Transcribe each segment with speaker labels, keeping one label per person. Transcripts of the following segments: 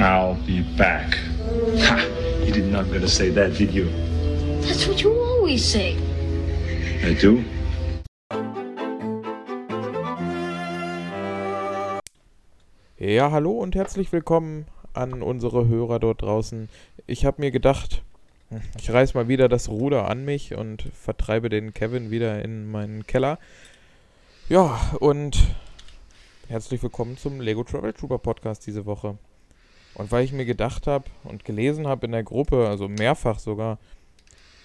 Speaker 1: I'll be back. Ha! You did not gonna say that, did you?
Speaker 2: That's what you always say.
Speaker 1: I do.
Speaker 3: Ja, hallo und herzlich willkommen an unsere Hörer dort draußen. Ich habe mir gedacht, ich reiß mal wieder das Ruder an mich und vertreibe den Kevin wieder in meinen Keller. Ja, und herzlich willkommen zum Lego Travel Trooper Podcast diese Woche. Und weil ich mir gedacht habe und gelesen habe in der Gruppe, also mehrfach sogar,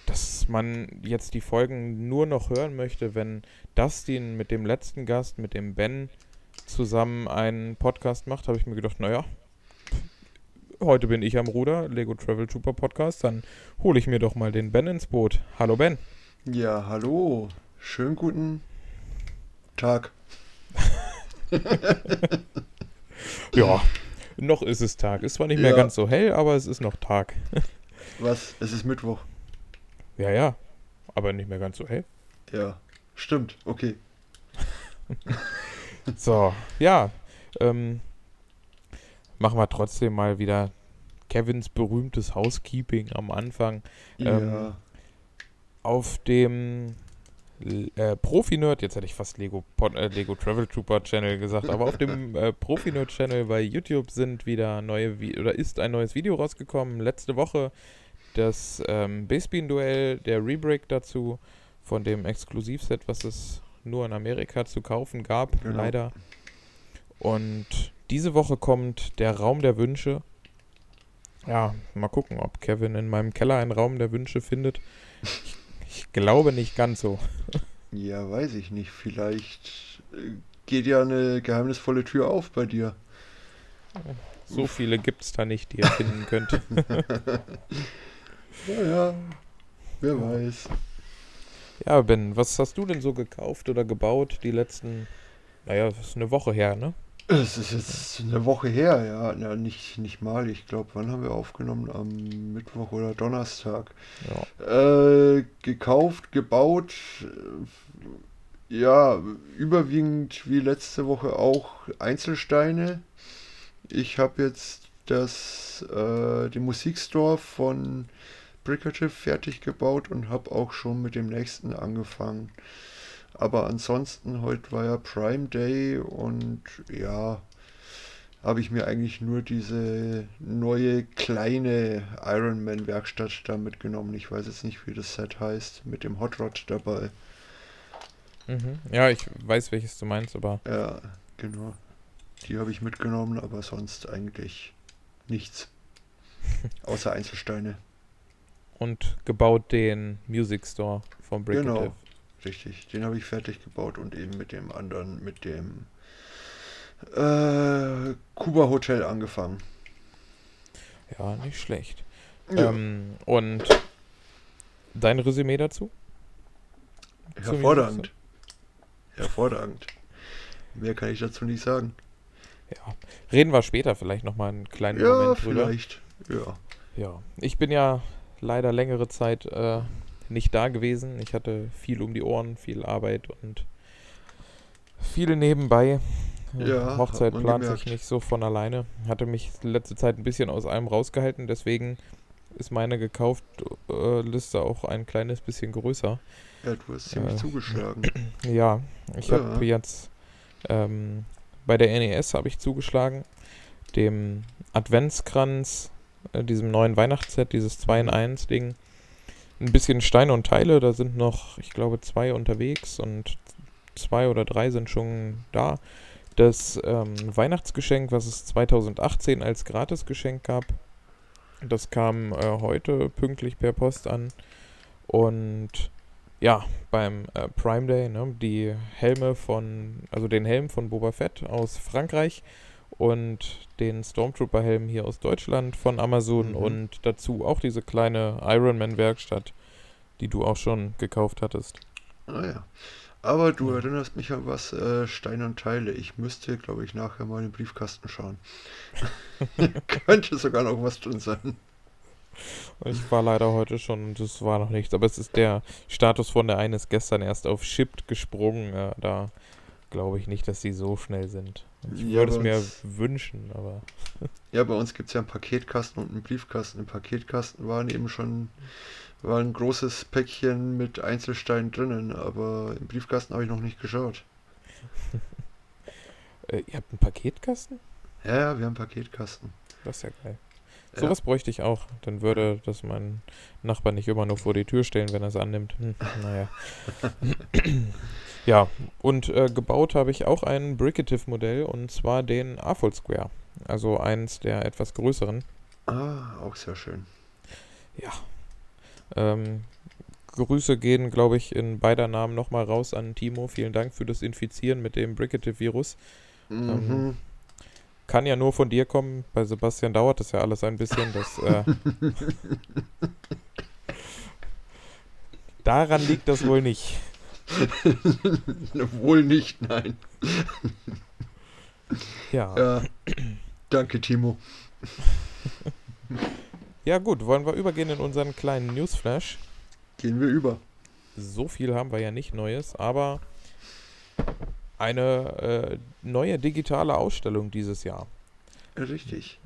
Speaker 3: dass man jetzt die Folgen nur noch hören möchte, wenn Dustin mit dem letzten Gast, mit dem Ben, zusammen einen Podcast macht, habe ich mir gedacht, naja, heute bin ich am Ruder, Lego Travel Trooper Podcast, dann hole ich mir doch mal den Ben ins Boot. Hallo Ben.
Speaker 4: Ja, hallo. Schönen guten Tag.
Speaker 3: Ja, noch ist es Tag. Ist zwar nicht mehr
Speaker 4: Ja.
Speaker 3: ganz so hell, aber es ist noch Tag.
Speaker 4: Was? Es ist Mittwoch.
Speaker 3: Ja, ja, aber nicht mehr ganz so hell.
Speaker 4: Ja, stimmt. Okay.
Speaker 3: So, ja, ähm, machen wir trotzdem mal wieder Kevins berühmtes Housekeeping am Anfang. Ähm,
Speaker 4: ja.
Speaker 3: auf dem äh, Profi-Nerd, jetzt hätte ich fast Lego, äh, Lego Travel Trooper Channel gesagt, aber auf dem äh, Profi-Nerd Channel bei YouTube sind wieder neue, Vi oder ist ein neues Video rausgekommen. Letzte Woche das ähm, Basebean-Duell, der Rebreak dazu von dem Exklusivset, was es nur in Amerika zu kaufen gab,
Speaker 4: Genau.
Speaker 3: leider. Und diese Woche kommt der Raum der Wünsche. Ja, mal gucken, ob Kevin in meinem Keller einen Raum der Wünsche findet. Ich, ich glaube nicht ganz so.
Speaker 4: Ja, weiß ich nicht. Vielleicht äh, geht ja eine geheimnisvolle Tür auf bei dir.
Speaker 3: So viele gibt es da nicht, die ihr finden könnt.
Speaker 4: Ja, ja. Wer weiß.
Speaker 3: Ja, Ben, was hast du denn so gekauft oder gebaut die letzten, naja, das ist eine Woche her, ne?
Speaker 4: Es ist jetzt eine Woche her, ja. Na, nicht, nicht mal. Ich glaube, wann haben wir aufgenommen? Am Mittwoch oder Donnerstag.
Speaker 3: Ja.
Speaker 4: Äh, gekauft, gebaut. Ja, überwiegend wie letzte Woche auch Einzelsteine. Ich habe jetzt das, äh, den Musikstore von Brickative fertig gebaut und habe auch schon mit dem nächsten angefangen. Aber ansonsten, heute war ja Prime Day und ja, habe ich mir eigentlich nur diese neue kleine Ironman Werkstatt da mitgenommen. Ich weiß jetzt nicht, wie das Set heißt, mit dem Hot Rod dabei.
Speaker 3: Mhm. Ja, ich weiß, welches du meinst, aber
Speaker 4: Ja, genau. Die habe ich mitgenommen, aber sonst eigentlich nichts. Außer Einzelsteine.
Speaker 3: und gebaut den Music Store vom Brickative.
Speaker 4: Genau. Richtig. Den habe ich fertig gebaut und eben mit dem anderen, mit dem äh, Kuba Hotel angefangen.
Speaker 3: Ja, nicht schlecht.
Speaker 4: Ja,
Speaker 3: Ähm, und dein Resümee dazu?
Speaker 4: hervorragend. Hervorragend. Mehr kann ich dazu nicht sagen.
Speaker 3: Ja. Reden wir später vielleicht nochmal einen kleinen
Speaker 4: Ja,
Speaker 3: Moment drüber.
Speaker 4: vielleicht. Ja.
Speaker 3: Ja, ich bin ja leider längere Zeit äh, nicht da gewesen. Ich hatte viel um die Ohren, viel Arbeit und viel nebenbei.
Speaker 4: Ja,
Speaker 3: Hochzeit plant sich nicht so von alleine. Hatte mich letzte Zeit ein bisschen aus allem rausgehalten, deswegen ist meine gekaufte äh, Liste auch ein kleines bisschen größer.
Speaker 4: Ja, du hast ziemlich
Speaker 3: Äh,
Speaker 4: zugeschlagen.
Speaker 3: Ja, ich
Speaker 4: Ja.
Speaker 3: habe jetzt ähm, bei der NES habe ich zugeschlagen, dem Adventskranz, äh, diesem neuen Weihnachtsset, dieses 2 in 1 Ding. Ein bisschen Steine und Teile, da sind noch, ich glaube, zwei unterwegs und zwei oder drei sind schon da. Das ähm, Weihnachtsgeschenk, was es 2018 als Gratisgeschenk gab, das kam äh, heute pünktlich per Post an. Und ja, beim äh, Prime Day, ne, die Helme von, also den Helm von Boba Fett aus Frankreich und den Stormtrooper-Helm hier aus Deutschland von Amazon
Speaker 4: Mhm.
Speaker 3: und dazu auch diese kleine Ironman-Werkstatt, die du auch schon gekauft hattest.
Speaker 4: Ah ja. Aber du
Speaker 3: Ja.
Speaker 4: erinnerst mich an was, äh, Steine und Teile. Ich müsste, glaube ich, nachher mal in den Briefkasten schauen. Könnte sogar noch was drin sein.
Speaker 3: Ich war leider heute schon und es war noch nichts, aber es ist der Status von der einen ist gestern erst auf Shipped gesprungen. Äh, da glaube ich nicht, dass die so schnell sind. Ich
Speaker 4: Ja,
Speaker 3: würde es
Speaker 4: bei
Speaker 3: mir
Speaker 4: uns-
Speaker 3: wünschen, aber
Speaker 4: Ja, bei uns gibt es ja einen Paketkasten und einen Briefkasten. Im Paketkasten waren eben schon war ein großes Päckchen mit Einzelsteinen drinnen, aber im Briefkasten habe ich noch nicht geschaut.
Speaker 3: äh, ihr habt einen Paketkasten?
Speaker 4: Ja, ja, wir haben einen Paketkasten.
Speaker 3: Das ist ja geil.
Speaker 4: Ja.
Speaker 3: Sowas bräuchte ich auch. Dann würde das mein Nachbar nicht immer nur vor die Tür stellen, wenn er es annimmt. Hm, naja. ja, und äh, gebaut habe ich auch ein Bricative-Modell und zwar den AFOL Square. Also eins der etwas größeren.
Speaker 4: Ah, auch sehr schön.
Speaker 3: Ja. Ähm, Grüße gehen, glaube ich, in beider Namen nochmal raus an Timo. Vielen Dank für das Infizieren mit dem Bricative-Virus.
Speaker 4: Mhm.
Speaker 3: Kann ja nur von dir kommen. Bei Sebastian dauert das ja alles ein bisschen. Das, äh, daran liegt das wohl nicht.
Speaker 4: Wohl nicht, nein.
Speaker 3: Ja. ja.
Speaker 4: Ja. Danke, Timo.
Speaker 3: gut, wollen wir übergehen in unseren kleinen Newsflash.
Speaker 4: Gehen wir über.
Speaker 3: So viel haben wir ja nicht Neues, aber eine äh, neue digitale Ausstellung dieses Jahr.
Speaker 4: Richtig.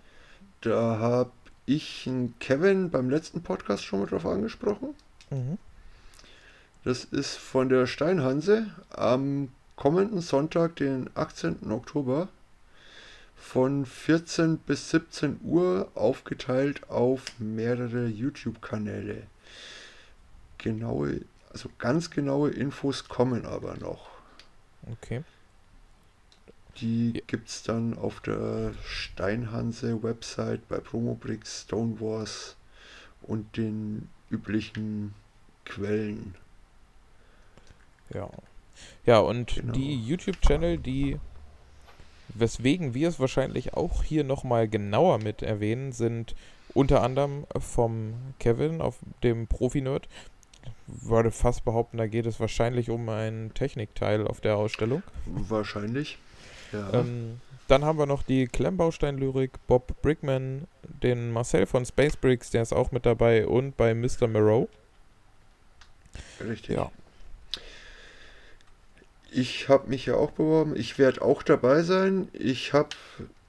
Speaker 4: Da habe ich einen Kevin beim letzten Podcast schon mal drauf angesprochen.
Speaker 3: Mhm.
Speaker 4: Das ist von der Steinhanse am kommenden Sonntag, den 18. Oktober, von 14 bis 17 Uhr aufgeteilt auf mehrere YouTube-Kanäle. Genaue, also ganz genaue Infos kommen aber noch.
Speaker 3: Okay.
Speaker 4: Die
Speaker 3: Ja.
Speaker 4: gibt es dann auf der Steinhanse-Website bei Promobrix, Stonewars und den üblichen Quellen.
Speaker 3: Ja. Ja, und
Speaker 4: Genau.
Speaker 3: die YouTube-Channel, die, weswegen wir es wahrscheinlich auch hier nochmal genauer mit erwähnen, sind unter anderem vom Kevin auf dem Profi-Nerd. Würde fast behaupten, da geht es wahrscheinlich um einen Technikteil auf der Ausstellung.
Speaker 4: Wahrscheinlich. Ja.
Speaker 3: Ähm, dann haben wir noch die Klemmbaustein-Lyrik, Bob Brickman, den Marcel von Space Bricks, der ist auch mit dabei, und bei Mr. Moreau.
Speaker 4: Richtig.
Speaker 3: Ja.
Speaker 4: Ich habe mich ja auch beworben. Ich werde auch dabei sein. Ich habe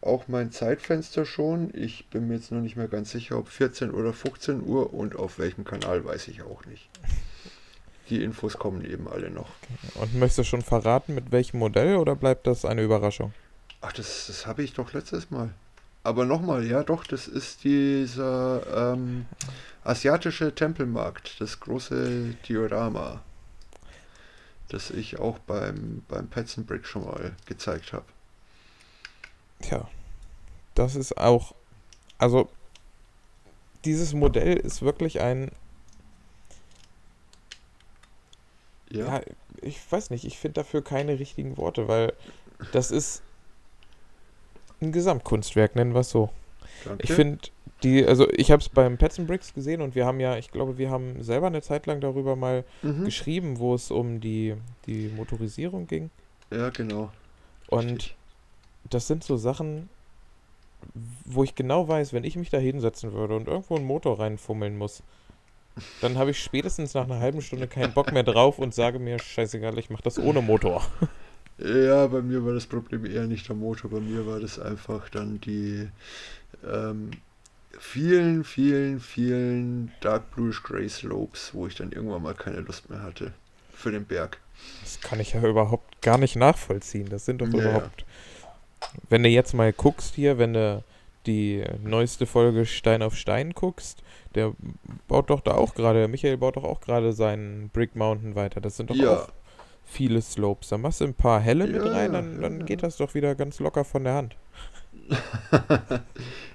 Speaker 4: auch mein Zeitfenster schon. Ich bin mir jetzt noch nicht mehr ganz sicher, ob 14 oder 15 Uhr und auf welchem Kanal weiß ich auch nicht. Die Infos kommen eben alle noch.
Speaker 3: Und möchtest du schon verraten, mit welchem Modell oder bleibt das eine Überraschung?
Speaker 4: Ach, das, das habe ich doch letztes Mal. Aber nochmal, ja doch, das ist dieser ähm, asiatische Tempelmarkt, das große Diorama, das ich auch beim, beim Pets and Brick schon mal gezeigt habe.
Speaker 3: Tja, das ist auch, also dieses Modell ist wirklich ein,
Speaker 4: Ja,
Speaker 3: ja, ich weiß nicht, ich finde dafür keine richtigen Worte, weil das ist ein Gesamtkunstwerk, nennen wir es so.
Speaker 4: danke.
Speaker 3: Ich finde die, also ich habe es beim Pets and Bricks gesehen und wir haben ja, ich glaube, wir haben selber eine Zeit lang darüber mal
Speaker 4: mhm.
Speaker 3: geschrieben, wo es um die, die Motorisierung ging.
Speaker 4: Ja, genau.
Speaker 3: Und
Speaker 4: Richtig.
Speaker 3: Das sind so Sachen, wo ich genau weiß, wenn ich mich da hinsetzen würde und irgendwo einen Motor reinfummeln muss, dann habe ich spätestens nach einer halben Stunde keinen Bock mehr drauf und sage mir, scheißegal, ich mache das ohne Motor.
Speaker 4: Ja, bei mir war das Problem eher nicht der Motor, bei mir war das einfach dann die ähm, vielen, vielen, vielen Dark Bluish Gray Slopes, wo ich dann irgendwann mal keine Lust mehr hatte für den Berg.
Speaker 3: Das kann ich ja überhaupt gar nicht nachvollziehen. Das sind doch
Speaker 4: ja.
Speaker 3: überhaupt. Wenn du jetzt mal guckst hier, wenn du die neueste Folge Stein auf Stein guckst, der baut doch da auch gerade, Michael baut doch auch gerade seinen Brick Mountain weiter. Das sind doch
Speaker 4: Ja.
Speaker 3: auch viele Slopes. Da machst du ein paar helle mit
Speaker 4: Ja,
Speaker 3: rein, dann, dann
Speaker 4: ja.
Speaker 3: geht das doch wieder ganz locker von der Hand.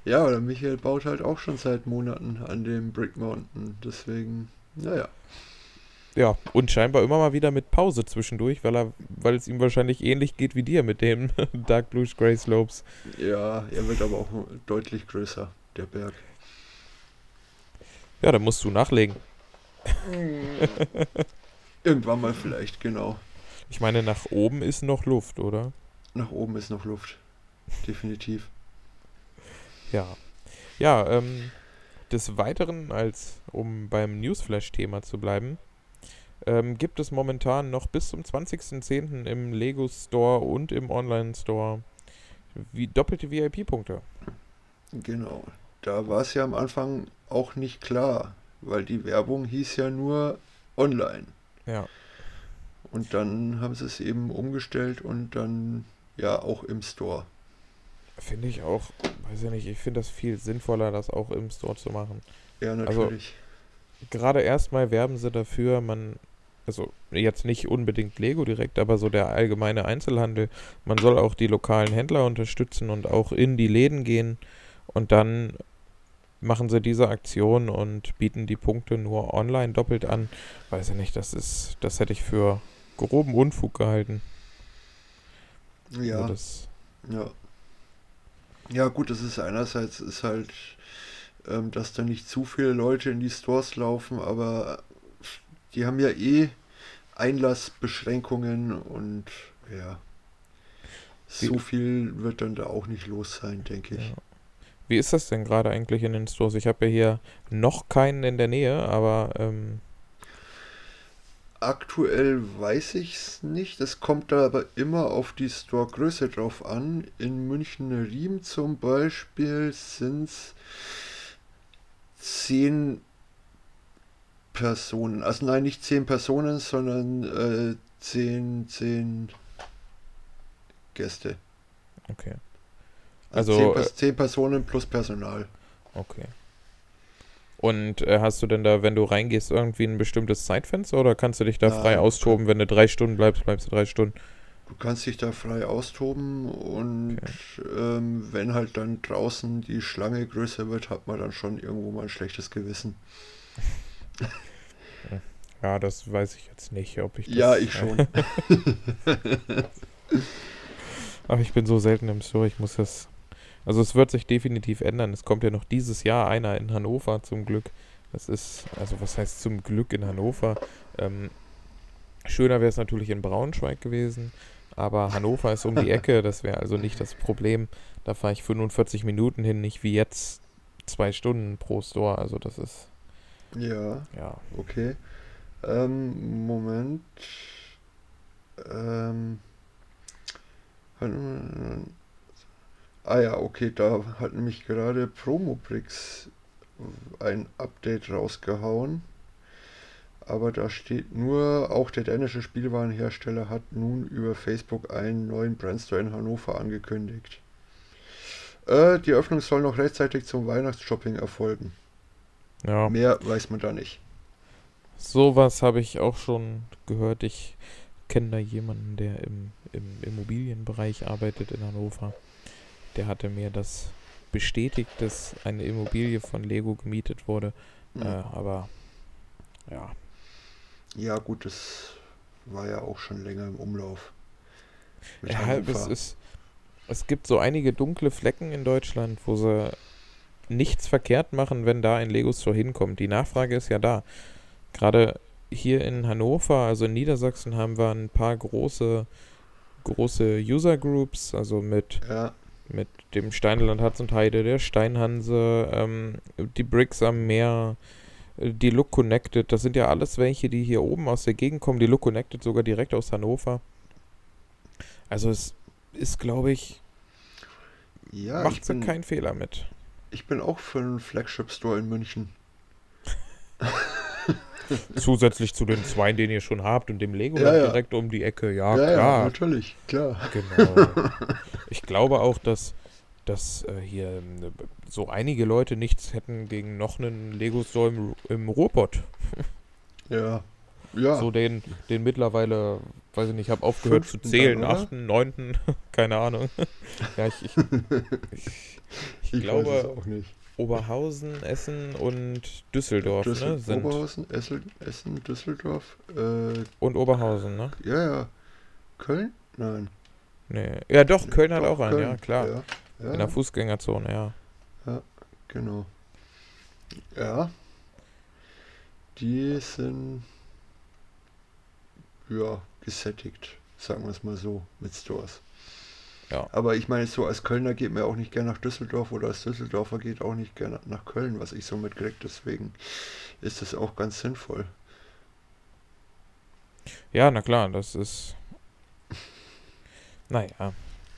Speaker 4: ja, oder Michael baut halt auch schon seit Monaten an dem Brick Mountain, deswegen, naja.
Speaker 3: Ja, und scheinbar immer mal wieder mit Pause zwischendurch, weil er, weil es ihm wahrscheinlich ähnlich geht wie dir mit den Dark Blue Gray Slopes.
Speaker 4: Ja, er wird aber auch deutlich größer, der Berg.
Speaker 3: Ja, da musst du nachlegen.
Speaker 4: Irgendwann mal vielleicht, genau.
Speaker 3: Ich meine, nach oben ist noch Luft, oder?
Speaker 4: Nach oben ist noch Luft. Definitiv.
Speaker 3: Ja. Ja, ähm, des Weiteren, als um beim Newsflash-Thema zu bleiben, ähm, gibt es momentan noch bis zum 20.10. im Lego Store und im Online Store wie doppelte VIP-Punkte.
Speaker 4: Genau. Da war es ja am Anfang auch nicht klar, weil die Werbung hieß ja nur online.
Speaker 3: Ja.
Speaker 4: Und dann haben sie es eben umgestellt und dann ja auch im Store.
Speaker 3: Finde ich auch, weiß ich nicht, ich finde das viel sinnvoller, das auch im Store zu machen.
Speaker 4: Ja,
Speaker 3: Also,
Speaker 4: natürlich.
Speaker 3: Gerade erstmal werben sie dafür, man, also jetzt nicht unbedingt Lego direkt, aber so der allgemeine Einzelhandel, man soll auch die lokalen Händler unterstützen und auch in die Läden gehen und dann machen sie diese Aktion und bieten die Punkte nur online doppelt an. Weiß ich nicht, das ist, das hätte ich für groben Unfug gehalten.
Speaker 4: ja,
Speaker 3: Also das,
Speaker 4: ja. Ja, gut, das ist einerseits ist halt, ähm, dass da nicht zu viele Leute in die Stores laufen, aber die haben ja eh Einlassbeschränkungen und ja, so viel wird dann da auch nicht los sein, denke ich.
Speaker 3: Ja. Wie ist das denn gerade eigentlich in den Stores? Ich habe ja hier noch keinen in der Nähe, aber ähm,
Speaker 4: Aktuell weiß ich es nicht. Es kommt da aber immer auf die Store-Größe drauf an. In München-Riem zum Beispiel sind es 10 Personen. Also nein, nicht 10 Personen, sondern äh, 10, 10 Gäste.
Speaker 3: okay,
Speaker 4: Also,
Speaker 3: Also,
Speaker 4: 10,
Speaker 3: äh,
Speaker 4: 10 Personen plus Personal.
Speaker 3: okay. Und äh, hast du denn da, wenn du reingehst, irgendwie ein bestimmtes Zeitfenster oder kannst du dich da frei
Speaker 4: Nein,
Speaker 3: austoben? Wenn du drei Stunden bleibst, bleibst du drei Stunden.
Speaker 4: Du kannst dich da frei austoben und ähm, wenn halt dann draußen die Schlange größer wird, hat man dann schon irgendwo mal ein schlechtes Gewissen.
Speaker 3: Ja, das weiß ich jetzt nicht, ob ich das.
Speaker 4: ja, ich schon.
Speaker 3: Ach, ich bin so selten im Store, ich muss das. Also es wird sich definitiv ändern. Es kommt ja noch dieses Jahr einer in Hannover zum Glück. Das ist, also was heißt zum Glück in Hannover? Ähm, schöner wäre es natürlich in Braunschweig gewesen, aber Hannover ist um die Ecke, das wäre also nicht das Problem. Da fahre ich 45 Minuten hin, nicht wie jetzt zwei Stunden pro Store. Also das ist,
Speaker 4: ja,
Speaker 3: ja.
Speaker 4: okay. Ähm, Moment. Ähm. Ah ja, okay, da hat nämlich gerade Promobrix ein Update rausgehauen. Aber da steht nur, auch der dänische Spielwarenhersteller hat nun über Facebook einen neuen Brandstore in Hannover angekündigt. Äh, die Öffnung soll noch rechtzeitig zum Weihnachtsshopping erfolgen.
Speaker 3: Ja.
Speaker 4: Mehr weiß man da nicht.
Speaker 3: Sowas habe ich auch schon gehört. Ich kenne da jemanden, der im, im Immobilienbereich arbeitet in Hannover. Der hatte mir das bestätigt, dass eine Immobilie von Lego gemietet wurde.
Speaker 4: Hm.
Speaker 3: Äh, aber ja,
Speaker 4: Ja, gut, das war ja auch schon länger im Umlauf.
Speaker 3: Ja es ist. Es gibt so einige dunkle Flecken in Deutschland, wo sie nichts verkehrt machen, wenn da ein Lego Store hinkommt. Die Nachfrage ist ja da. Gerade hier in Hannover, also in Niedersachsen, haben wir ein paar große, große User Groups, also mit,
Speaker 4: Ja,
Speaker 3: mit dem Steineland Hatz und Heide, der Steinhanse, ähm, die Bricks am Meer, die Look Connected. Das sind ja alles welche, die hier oben aus der Gegend kommen. Die Look Connected sogar direkt aus Hannover. Also es ist, glaube ich,
Speaker 4: ja ich,
Speaker 3: macht sie
Speaker 4: bin,
Speaker 3: keinen Fehler mit.
Speaker 4: ich bin auch für einen Flagship-Store in München.
Speaker 3: Zusätzlich zu den zwei, den ihr schon habt und dem Lego
Speaker 4: Ja, ja.
Speaker 3: direkt um die Ecke. Ja,
Speaker 4: ja,
Speaker 3: klar.
Speaker 4: natürlich, klar.
Speaker 3: Genau. Ich glaube auch, dass, dass äh, hier ähm, so einige Leute nichts hätten gegen noch einen Lego Store im, im Ruhrpott.
Speaker 4: Ja, ja.
Speaker 3: So den, den mittlerweile, weiß ich nicht, ich habe aufgehört
Speaker 4: Fünften
Speaker 3: zu zählen,
Speaker 4: dann,
Speaker 3: achten, neunten, keine Ahnung. ja, ich, ich, ich, ich glaube. Oberhausen, Essen und Düsseldorf
Speaker 4: Düssel
Speaker 3: ne, sind.
Speaker 4: Oberhausen, Essen, Essen, Düsseldorf, äh,
Speaker 3: Und Oberhausen, ne?
Speaker 4: ja, ja. Köln? Nein.
Speaker 3: Nee. Ja, doch, Köln hat
Speaker 4: Doch,
Speaker 3: auch einen,
Speaker 4: Köln.
Speaker 3: ja, klar.
Speaker 4: Ja, ja,
Speaker 3: In der Fußgängerzone, ja.
Speaker 4: genau. Ja. Die sind ja gesättigt, sagen wir es mal so, mit Stores.
Speaker 3: Ja.
Speaker 4: Aber ich meine, so als Kölner geht man ja auch nicht gerne nach Düsseldorf oder als Düsseldorfer geht auch nicht gerne nach Köln, was ich so mitkriege. Deswegen ist das auch ganz sinnvoll.
Speaker 3: Ja, na klar, das ist. Naja,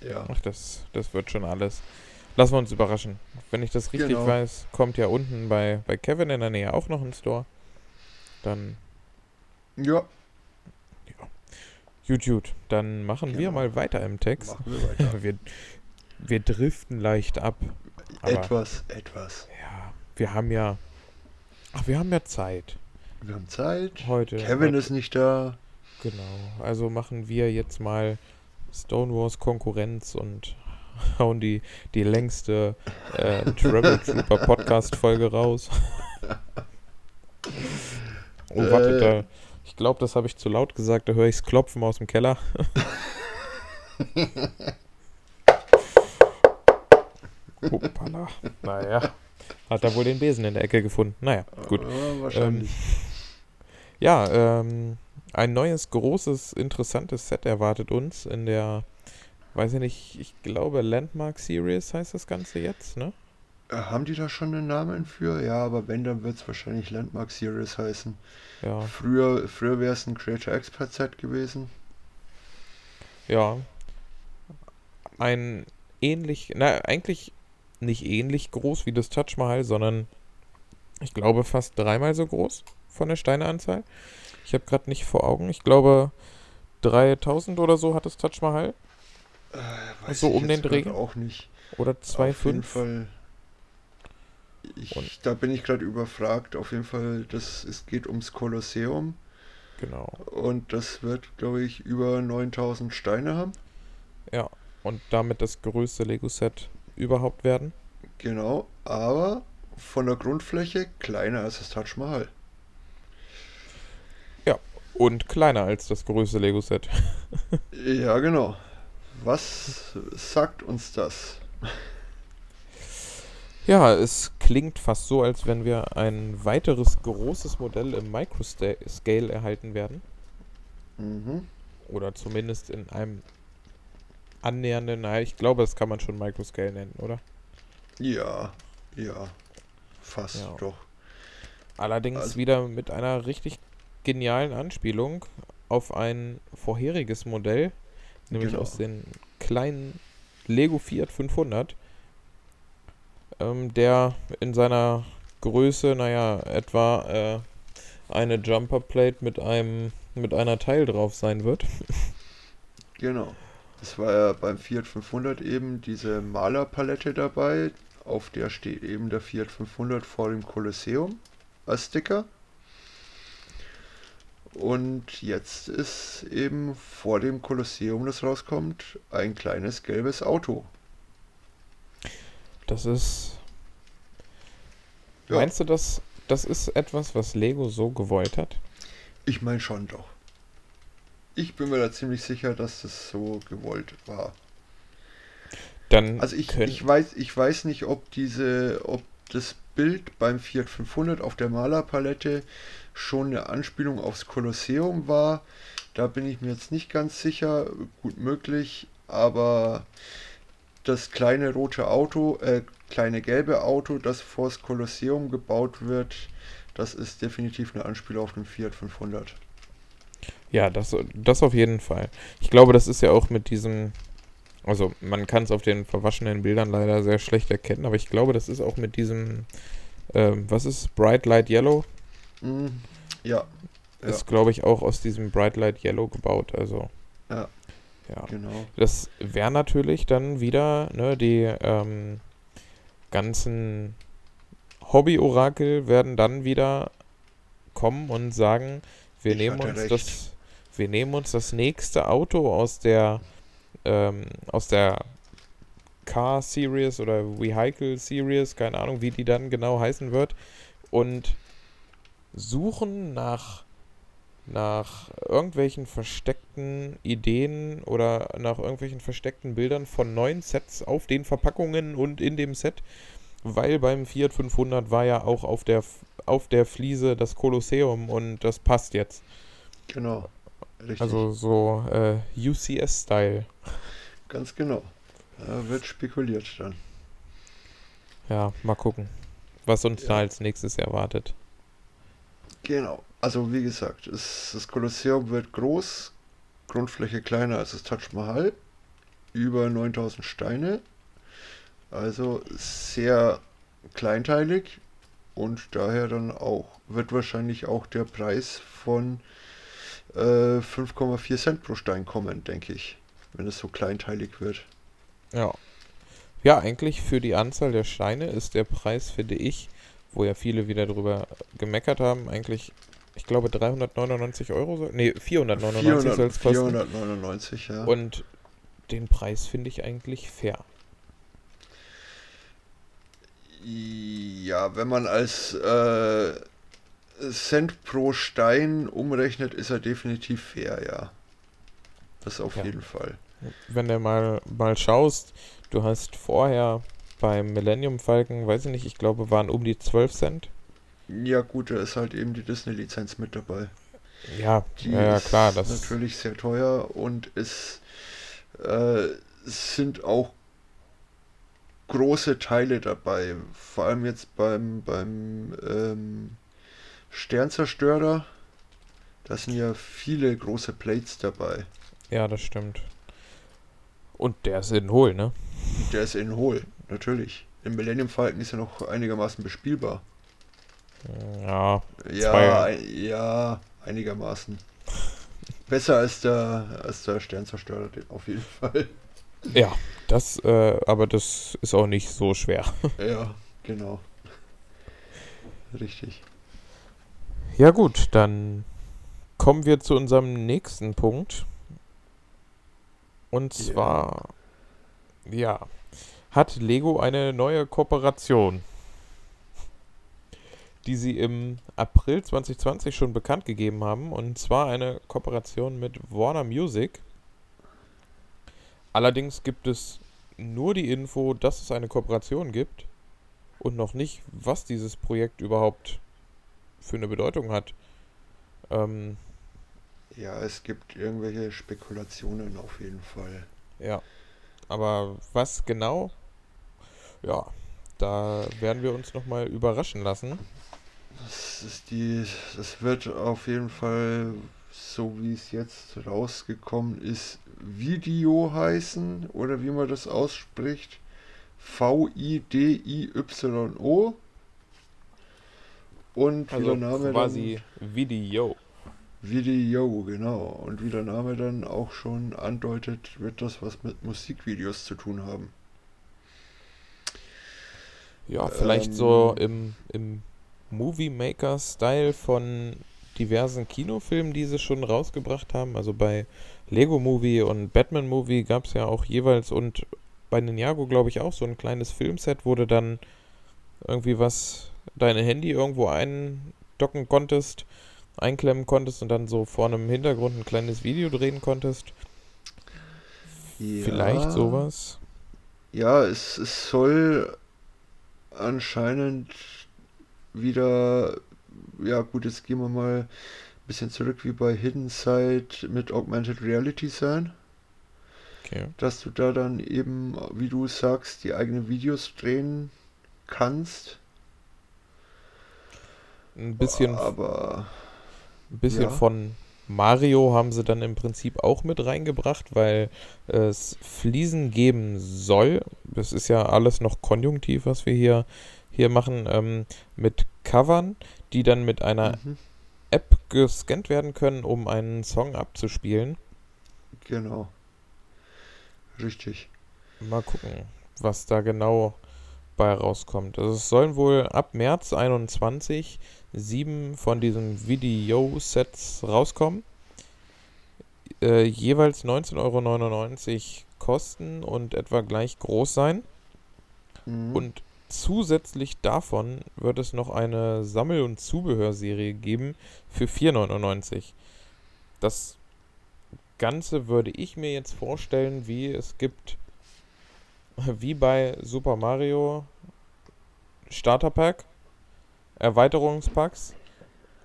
Speaker 4: Ja.
Speaker 3: ach, das, das wird schon alles. Lassen wir uns überraschen. Wenn ich das richtig
Speaker 4: Genau.
Speaker 3: weiß, kommt ja unten bei, bei Kevin in der Nähe auch noch ein Store. Dann,
Speaker 4: Ja,
Speaker 3: gut, gut. Dann machen wir
Speaker 4: Genau.
Speaker 3: mal weiter im Text.
Speaker 4: machen wir weiter.
Speaker 3: Wir, wir driften leicht ab.
Speaker 4: Etwas, etwas.
Speaker 3: ja, wir haben ja. Ach, wir haben ja Zeit.
Speaker 4: Wir haben Zeit.
Speaker 3: Heute.
Speaker 4: Kevin
Speaker 3: heute,
Speaker 4: ist nicht da.
Speaker 3: Genau. Also machen wir jetzt mal Stonewalls Konkurrenz und hauen die, die längste äh, Travel Trooper Podcast Folge raus. Oh, warte,
Speaker 4: Äh.
Speaker 3: da. Ich glaube, das habe ich zu laut gesagt. Da höre ich's klopfen aus dem Keller. Hoppala. Naja. Hat er wohl den Besen in der Ecke gefunden. Naja, gut.
Speaker 4: Ja, wahrscheinlich.
Speaker 3: Ja, ähm, ein neues, großes, interessantes Set erwartet uns in der, weiß ich nicht, ich glaube Landmark Series heißt das Ganze jetzt, ne?
Speaker 4: Äh, Haben die da schon einen Namen für? Ja, aber wenn, dann wird es wahrscheinlich Landmark Series heißen.
Speaker 3: Ja,
Speaker 4: Früher, früher wäre es ein Creator Expert Set gewesen.
Speaker 3: ja. Ein ähnlich, na, eigentlich nicht ähnlich groß wie das Taj Mahal, sondern ich glaube fast dreimal so groß von der Steineanzahl. Ich habe gerade nicht vor Augen. Ich glaube 3000 oder so hat das Taj Mahal.
Speaker 4: Äh, weiß
Speaker 3: So
Speaker 4: ich
Speaker 3: um den Dreh?
Speaker 4: auch nicht.
Speaker 3: Oder
Speaker 4: Auf jeden
Speaker 3: 2,5.
Speaker 4: Fall. Ich,
Speaker 3: Und-
Speaker 4: da bin ich gerade überfragt. Auf jeden Fall, das, es geht ums Kolosseum.
Speaker 3: Genau.
Speaker 4: Und das wird, glaube ich, über 9000 Steine haben.
Speaker 3: Ja, und damit das größte Lego-Set überhaupt werden.
Speaker 4: Genau, aber von der Grundfläche kleiner als das Taj Mahal.
Speaker 3: Und kleiner als das größte Lego-Set.
Speaker 4: Ja, genau. Was sagt uns das?
Speaker 3: Ja, es klingt fast so, als wenn wir ein weiteres großes Modell im Microscale erhalten werden.
Speaker 4: Mhm.
Speaker 3: Oder zumindest in einem annähernden, naja, ich glaube, das kann man schon Microscale nennen, oder?
Speaker 4: Ja, ja. Fast
Speaker 3: Ja.
Speaker 4: doch.
Speaker 3: Allerdings
Speaker 4: Also-
Speaker 3: wieder mit einer richtig genialen Anspielung auf ein vorheriges Modell, nämlich
Speaker 4: Genau.
Speaker 3: aus den kleinen Lego Fiat 500, ähm, der in seiner Größe, naja, etwa äh, eine Jumper Plate mit einem mit einer Teil drauf sein wird.
Speaker 4: Genau. Es war ja beim Fiat 500 eben diese Malerpalette dabei. Auf der steht eben der Fiat 500 vor dem Kolosseum als Sticker. Und jetzt ist eben vor dem Kolosseum, das rauskommt, ein kleines gelbes Auto.
Speaker 3: Das ist.
Speaker 4: Ja.
Speaker 3: Meinst du, das, das ist etwas, was Lego so gewollt hat?
Speaker 4: Ich meine schon doch. Ich bin mir da ziemlich sicher, dass das so gewollt war.
Speaker 3: Dann
Speaker 4: Also ich, ich weiß, ich weiß nicht, ob diese, ob das Bild beim Fiat 500 auf der Malerpalette schon eine Anspielung aufs Kolosseum war. Da bin ich mir jetzt nicht ganz sicher. Gut möglich, aber das kleine rote Auto, äh, kleine gelbe Auto, das vors Kolosseum gebaut wird, das ist definitiv eine Anspielung auf den Fiat 500.
Speaker 3: Ja, das, das auf jeden Fall. Ich glaube, das ist ja auch mit diesem, also man kann es auf den verwaschenen Bildern leider sehr schlecht erkennen, aber ich glaube, das ist auch mit diesem, ähm, was ist Bright Light Yellow?
Speaker 4: Mm, ja, Ja.
Speaker 3: Ist, glaube ich, auch aus diesem Bright Light Yellow gebaut. Also,
Speaker 4: Ja.
Speaker 3: ja.
Speaker 4: genau.
Speaker 3: Das wäre natürlich dann wieder, ne, die ähm, ganzen Hobby-Orakel werden dann wieder kommen und sagen, wir
Speaker 4: Ich
Speaker 3: nehmen uns
Speaker 4: recht.
Speaker 3: das, wir nehmen uns das nächste Auto aus der ähm, aus der Car Series oder Vehicle Series, keine Ahnung, wie die dann genau heißen wird, und suchen nach nach irgendwelchen versteckten Ideen oder nach irgendwelchen versteckten Bildern von neuen Sets auf den Verpackungen und in dem Set, weil beim Fiat 500 war ja auch auf der auf der Fliese das Kolosseum und das passt jetzt.
Speaker 4: Genau. Richtig.
Speaker 3: Also so äh, UCS-Style.
Speaker 4: Ganz genau. Da wird spekuliert dann.
Speaker 3: Ja, mal gucken, was uns da
Speaker 4: Ja.
Speaker 3: als nächstes erwartet.
Speaker 4: Genau. Also wie gesagt, es, das Kolosseum wird groß, Grundfläche kleiner als das Taj Mahal, über 9000 Steine, also sehr kleinteilig und daher dann auch, wird wahrscheinlich auch der Preis von äh, 5,4 Cent pro Stein kommen, denke ich, wenn es so kleinteilig wird.
Speaker 3: Ja. Ja, eigentlich für die Anzahl der Steine ist der Preis, finde ich, wo ja viele wieder drüber gemeckert haben, eigentlich, ich glaube 399 Euro, soll, nee, 499 soll es kosten.
Speaker 4: 499, ja.
Speaker 3: Und den Preis finde ich eigentlich fair.
Speaker 4: Ja, wenn man als äh, Cent pro Stein umrechnet, ist er definitiv fair, ja. Das auf
Speaker 3: Ja.
Speaker 4: jeden Fall.
Speaker 3: Wenn du mal, mal schaust, du hast vorher beim Millennium Falcon, weiß ich nicht, ich glaube, waren um die 12 Cent.
Speaker 4: Ja gut, da ist halt eben die Disney-Lizenz mit dabei.
Speaker 3: Ja,
Speaker 4: Die
Speaker 3: ja,
Speaker 4: ist
Speaker 3: klar, das
Speaker 4: natürlich sehr teuer und es äh, sind auch große Teile dabei. Vor allem jetzt beim, beim ähm, Sternzerstörer. Da sind ja viele große Plates dabei.
Speaker 3: ja, das stimmt. Und der ist in Hohl, ne?
Speaker 4: Der ist in hohl, natürlich. Im Millennium Falcon ist er noch einigermaßen bespielbar.
Speaker 3: Ja,
Speaker 4: Ja, ja, einigermaßen. Besser als der, als der Sternzerstörer, auf jeden Fall.
Speaker 3: ja, das, äh, aber das ist auch nicht so schwer.
Speaker 4: Ja, genau. Richtig.
Speaker 3: Ja gut, dann kommen wir zu unserem nächsten Punkt. Und zwar, ja, hat Lego eine neue Kooperation, die sie im April 2020 schon bekannt gegeben haben. Und zwar eine Kooperation mit Warner Music. Allerdings gibt es nur die Info, dass es eine Kooperation gibt und noch nicht, was dieses Projekt überhaupt für eine Bedeutung hat. Ähm,
Speaker 4: Ja, es gibt irgendwelche Spekulationen auf jeden Fall.
Speaker 3: ja. Aber was genau? Ja, da werden wir uns nochmal überraschen lassen.
Speaker 4: Das ist die, das wird auf jeden Fall, so wie es jetzt rausgekommen ist, Video heißen oder wie man das ausspricht. V-I-D-I-Y-O. Und wie
Speaker 3: Also
Speaker 4: der Name
Speaker 3: quasi Video.
Speaker 4: dann, Video, genau. Und wie der Name dann auch schon andeutet, wird das was mit Musikvideos zu tun haben.
Speaker 3: Ja, vielleicht so
Speaker 4: Ähm.
Speaker 3: im, im Movie Maker-Style von diversen Kinofilmen, die sie schon rausgebracht haben. Also bei Lego Movie und Batman Movie gab es ja auch jeweils und bei Ninjago, glaube ich, auch so ein kleines Filmset, wo du dann irgendwie was, dein Handy irgendwo eindocken konntest, einklemmen konntest und dann so vor einem Hintergrund ein kleines Video drehen konntest. Vielleicht
Speaker 4: Ja.
Speaker 3: sowas.
Speaker 4: Ja, es, es soll anscheinend wieder, ja gut, jetzt gehen wir mal ein bisschen zurück wie bei Hidden Side mit Augmented Reality sein,
Speaker 3: Okay.
Speaker 4: dass du da dann eben, wie du sagst, die eigenen Videos drehen kannst.
Speaker 3: Ein bisschen
Speaker 4: Aber
Speaker 3: Ein bisschen
Speaker 4: Ja.
Speaker 3: von Mario haben sie dann im Prinzip auch mit reingebracht, weil es Fliesen geben soll. Das ist ja alles noch konjunktiv, was wir hier, hier machen, ähm, mit Covern, die dann mit einer
Speaker 4: mhm,
Speaker 3: App gescannt werden können, um einen Song abzuspielen.
Speaker 4: genau. Richtig.
Speaker 3: Mal gucken, was da genau bei rauskommt. Also es sollen wohl ab März 21 sieben von diesen Video-Sets rauskommen. Äh, jeweils 19,99 Euro kosten und etwa gleich groß sein.
Speaker 4: Mhm.
Speaker 3: Und zusätzlich davon wird es noch eine Sammel- und Zubehörserie geben für 4,99 Euro. Das Ganze würde ich mir jetzt vorstellen, wie es gibt, wie bei Super Mario Starter Pack, Erweiterungspacks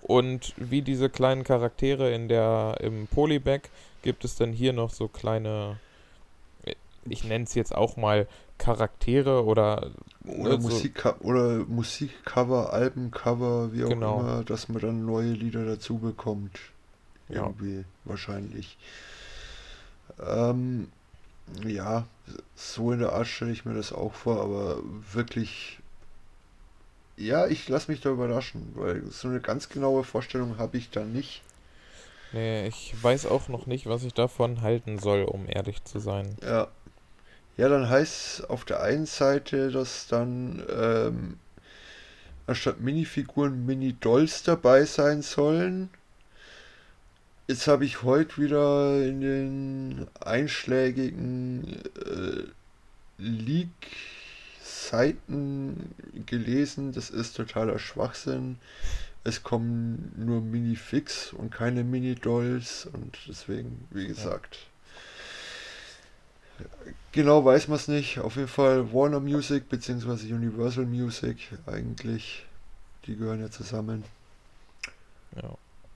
Speaker 3: und wie diese kleinen Charaktere in der im Polybag gibt es dann hier noch so kleine, ich nenne es jetzt auch mal Charaktere oder
Speaker 4: Oder,
Speaker 3: Also-
Speaker 4: Musik, oder Musikcover, Albencover, wie auch
Speaker 3: Genau.
Speaker 4: immer, dass man dann neue Lieder dazu bekommt.
Speaker 3: Ja.
Speaker 4: Irgendwie, wahrscheinlich. Ähm, ja, so in der Art stelle ich mir das auch vor, aber wirklich, ja, ich lasse mich da überraschen, weil so eine ganz genaue Vorstellung habe ich da nicht.
Speaker 3: Nee, ich weiß auch noch nicht, was ich davon halten soll, um ehrlich zu sein.
Speaker 4: Ja. Ja, dann heißt es auf der einen Seite, dass dann ähm, anstatt Minifiguren Mini-Dolls dabei sein sollen. Jetzt habe ich heute wieder in den einschlägigen äh, Leak-Seiten gelesen, das ist totaler Schwachsinn. Es kommen nur Minifix und keine Mini-Dolls und deswegen, wie gesagt, Genau weiß man es nicht. Auf jeden Fall Warner Music bzw. Universal Music eigentlich. Die gehören ja zusammen.
Speaker 3: Ja.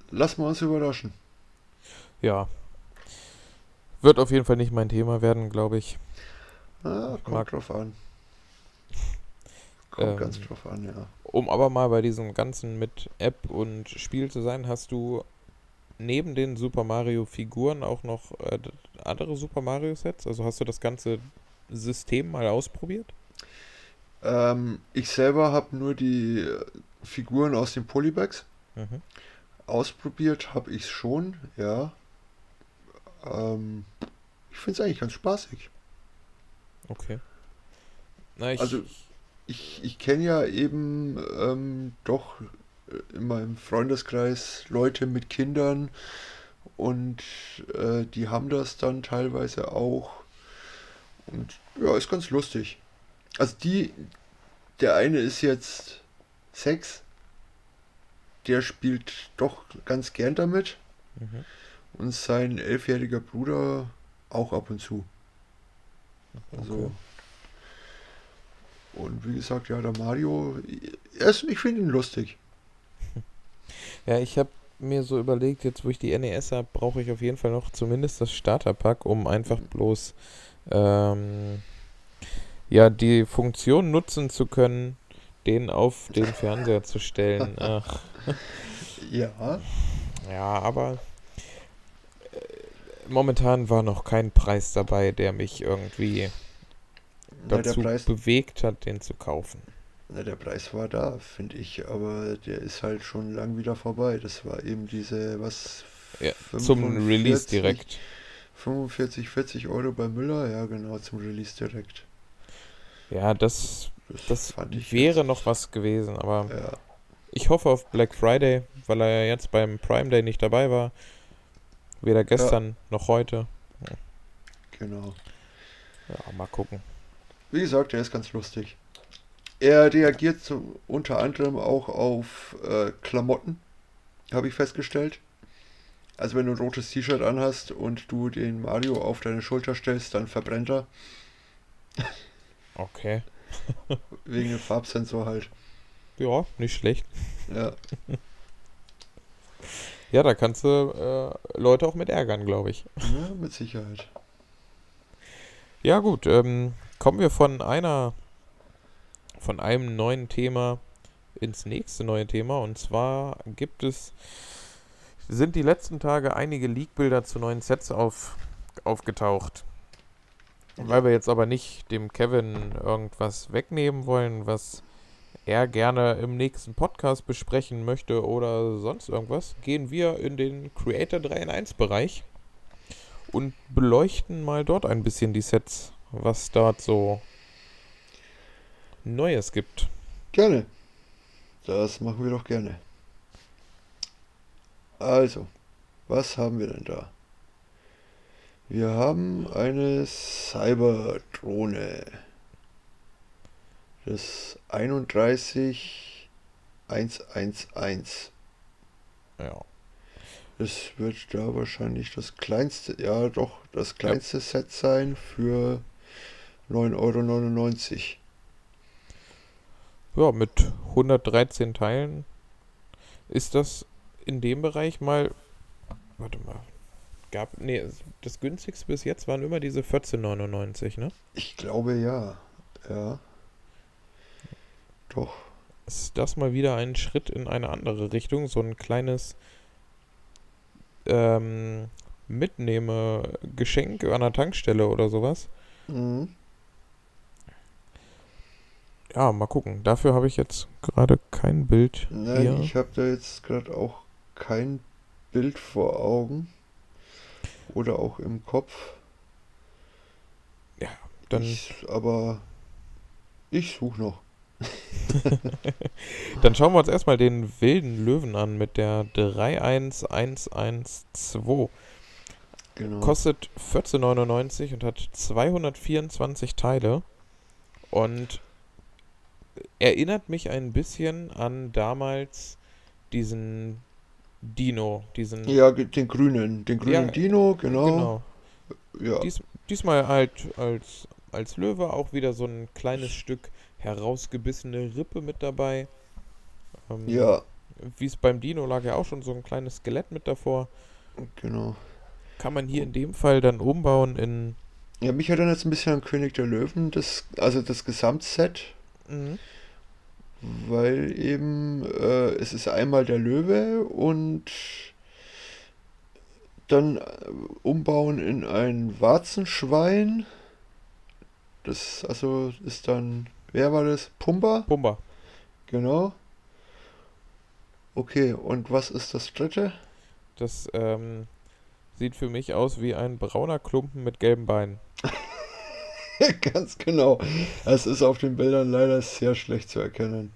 Speaker 4: Lassen wir uns überraschen.
Speaker 3: Ja. Wird auf jeden Fall nicht mein Thema werden, glaube ich.
Speaker 4: Ah, kommt
Speaker 3: Mag-
Speaker 4: drauf an. Kommt
Speaker 3: Ähm,
Speaker 4: ganz drauf an, ja.
Speaker 3: Um aber mal bei diesem Ganzen mit App und Spiel zu sein, hast du neben den Super Mario Figuren auch noch äh, andere Super Mario Sets? Also hast du das ganze System mal ausprobiert?
Speaker 4: Ähm, ich selber habe nur die äh, Figuren aus den Polybags.
Speaker 3: Mhm.
Speaker 4: Ausprobiert habe ich schon, ja. Ähm, ich finde es eigentlich ganz spaßig.
Speaker 3: Okay. Na, ich,
Speaker 4: Also- Ich, ich kenne ja eben ähm, doch äh, in meinem Freundeskreis Leute mit Kindern und äh, die haben das dann teilweise auch. Und ja, ist ganz lustig. Also die, der eine ist jetzt sechs, der spielt doch ganz gern damit
Speaker 3: mhm.
Speaker 4: und sein elfjähriger Bruder auch ab und zu. Also.
Speaker 3: Okay.
Speaker 4: Und wie gesagt, ja, der Mario, ist, ich finde ihn lustig.
Speaker 3: Ja, ich habe mir so überlegt, jetzt wo ich die NES habe, brauche ich auf jeden Fall noch zumindest das Starterpack, um einfach bloß ähm, ja die Funktion nutzen zu können, den auf den Fernseher zu stellen. Ach,
Speaker 4: Ja,
Speaker 3: ja, aber äh, momentan war noch kein Preis dabei, der mich irgendwie dazu
Speaker 4: Preis,
Speaker 3: bewegt hat, den zu kaufen.
Speaker 4: na, der Preis war da, finde ich, aber der ist halt schon lang wieder vorbei. Das war eben diese, was,
Speaker 3: Ja, zum
Speaker 4: 45,
Speaker 3: Release direkt.
Speaker 4: 45, 40 Euro bei Müller, ja genau, zum Release direkt.
Speaker 3: Ja, das, das
Speaker 4: ich
Speaker 3: wäre noch was gewesen, aber
Speaker 4: Ja,
Speaker 3: Ich hoffe auf Black Friday, weil er ja jetzt beim Prime Day nicht dabei war. Weder gestern noch heute.
Speaker 4: genau.
Speaker 3: Ja, mal gucken.
Speaker 4: Wie gesagt, der ist ganz lustig. Er reagiert so unter anderem auch auf äh, Klamotten, habe ich festgestellt. Also wenn du ein rotes T-Shirt anhast und du den Mario auf deine Schulter stellst, dann verbrennt er.
Speaker 3: Okay.
Speaker 4: Wegen dem Farbsensor halt.
Speaker 3: Ja, nicht schlecht.
Speaker 4: Ja,
Speaker 3: Ja, da kannst du äh, Leute auch mit ärgern, glaube ich.
Speaker 4: ja mit Sicherheit.
Speaker 3: Ja, gut. Ähm, kommen wir von einer, von einem neuen Thema ins nächste neue Thema. Und zwar gibt es, sind die letzten Tage einige Leak-Bilder zu neuen Sets auf, aufgetaucht. Weil wir jetzt aber nicht dem Kevin irgendwas wegnehmen wollen, was er gerne im nächsten Podcast besprechen möchte oder sonst irgendwas, gehen wir in den Creator 3 in 1 Bereich und beleuchten mal dort ein bisschen die Sets, was dort so Neues gibt.
Speaker 4: Gerne. Das machen wir doch gerne. Also, was haben wir denn da? Wir haben eine Cyberdrohne. Das 31111.
Speaker 3: Ja.
Speaker 4: Es wird da wahrscheinlich das kleinste, ja doch, das kleinste Set sein für 9,99 Euro.
Speaker 3: Ja, mit 113 Teilen ist das in dem Bereich mal. Warte mal. Gab. Nee, das günstigste bis jetzt waren immer diese 14,99, ne?
Speaker 4: Ich glaube ja. Ja. Doch.
Speaker 3: ist das mal wieder ein Schritt in eine andere Richtung. So ein kleines ähm, Mitnehme-Geschenk an der Tankstelle oder sowas.
Speaker 4: Mhm.
Speaker 3: Ja, mal gucken. Dafür habe ich jetzt gerade kein Bild
Speaker 4: Nein,
Speaker 3: hier.
Speaker 4: ich habe da jetzt gerade auch kein Bild vor Augen. Oder auch im Kopf.
Speaker 3: Dann,
Speaker 4: Ich, aber ich suche noch.
Speaker 3: dann schauen wir uns erstmal den wilden Löwen an mit der 31112.
Speaker 4: Genau.
Speaker 3: Kostet 14,99 und hat 224 Teile. Und erinnert mich ein bisschen an damals diesen Dino. Diesen.
Speaker 4: ja, den grünen. Den grünen
Speaker 3: Ja,
Speaker 4: Dino, genau.
Speaker 3: Genau.
Speaker 4: Ja.
Speaker 3: Dies, diesmal halt als, als Löwe auch wieder so ein kleines Stück herausgebissene Rippe mit dabei. Ähm,
Speaker 4: ja,
Speaker 3: Wie es beim Dino lag ja auch schon so ein kleines Skelett mit davor.
Speaker 4: genau.
Speaker 3: Kann man hier in dem Fall dann umbauen in.
Speaker 4: Ja, mich erinnert jetzt ein bisschen an König der Löwen, das, also das Gesamtset,
Speaker 3: Mhm.
Speaker 4: weil eben äh, es ist einmal der Löwe und dann äh, umbauen in ein Warzenschwein. Das also ist dann, wer war das? Pumba?
Speaker 3: Pumba.
Speaker 4: Genau. Okay, und was ist das dritte?
Speaker 3: Das ähm, sieht für mich aus wie ein brauner Klumpen mit gelben Beinen.
Speaker 4: Ganz genau. Es ist auf den Bildern leider sehr schlecht zu erkennen.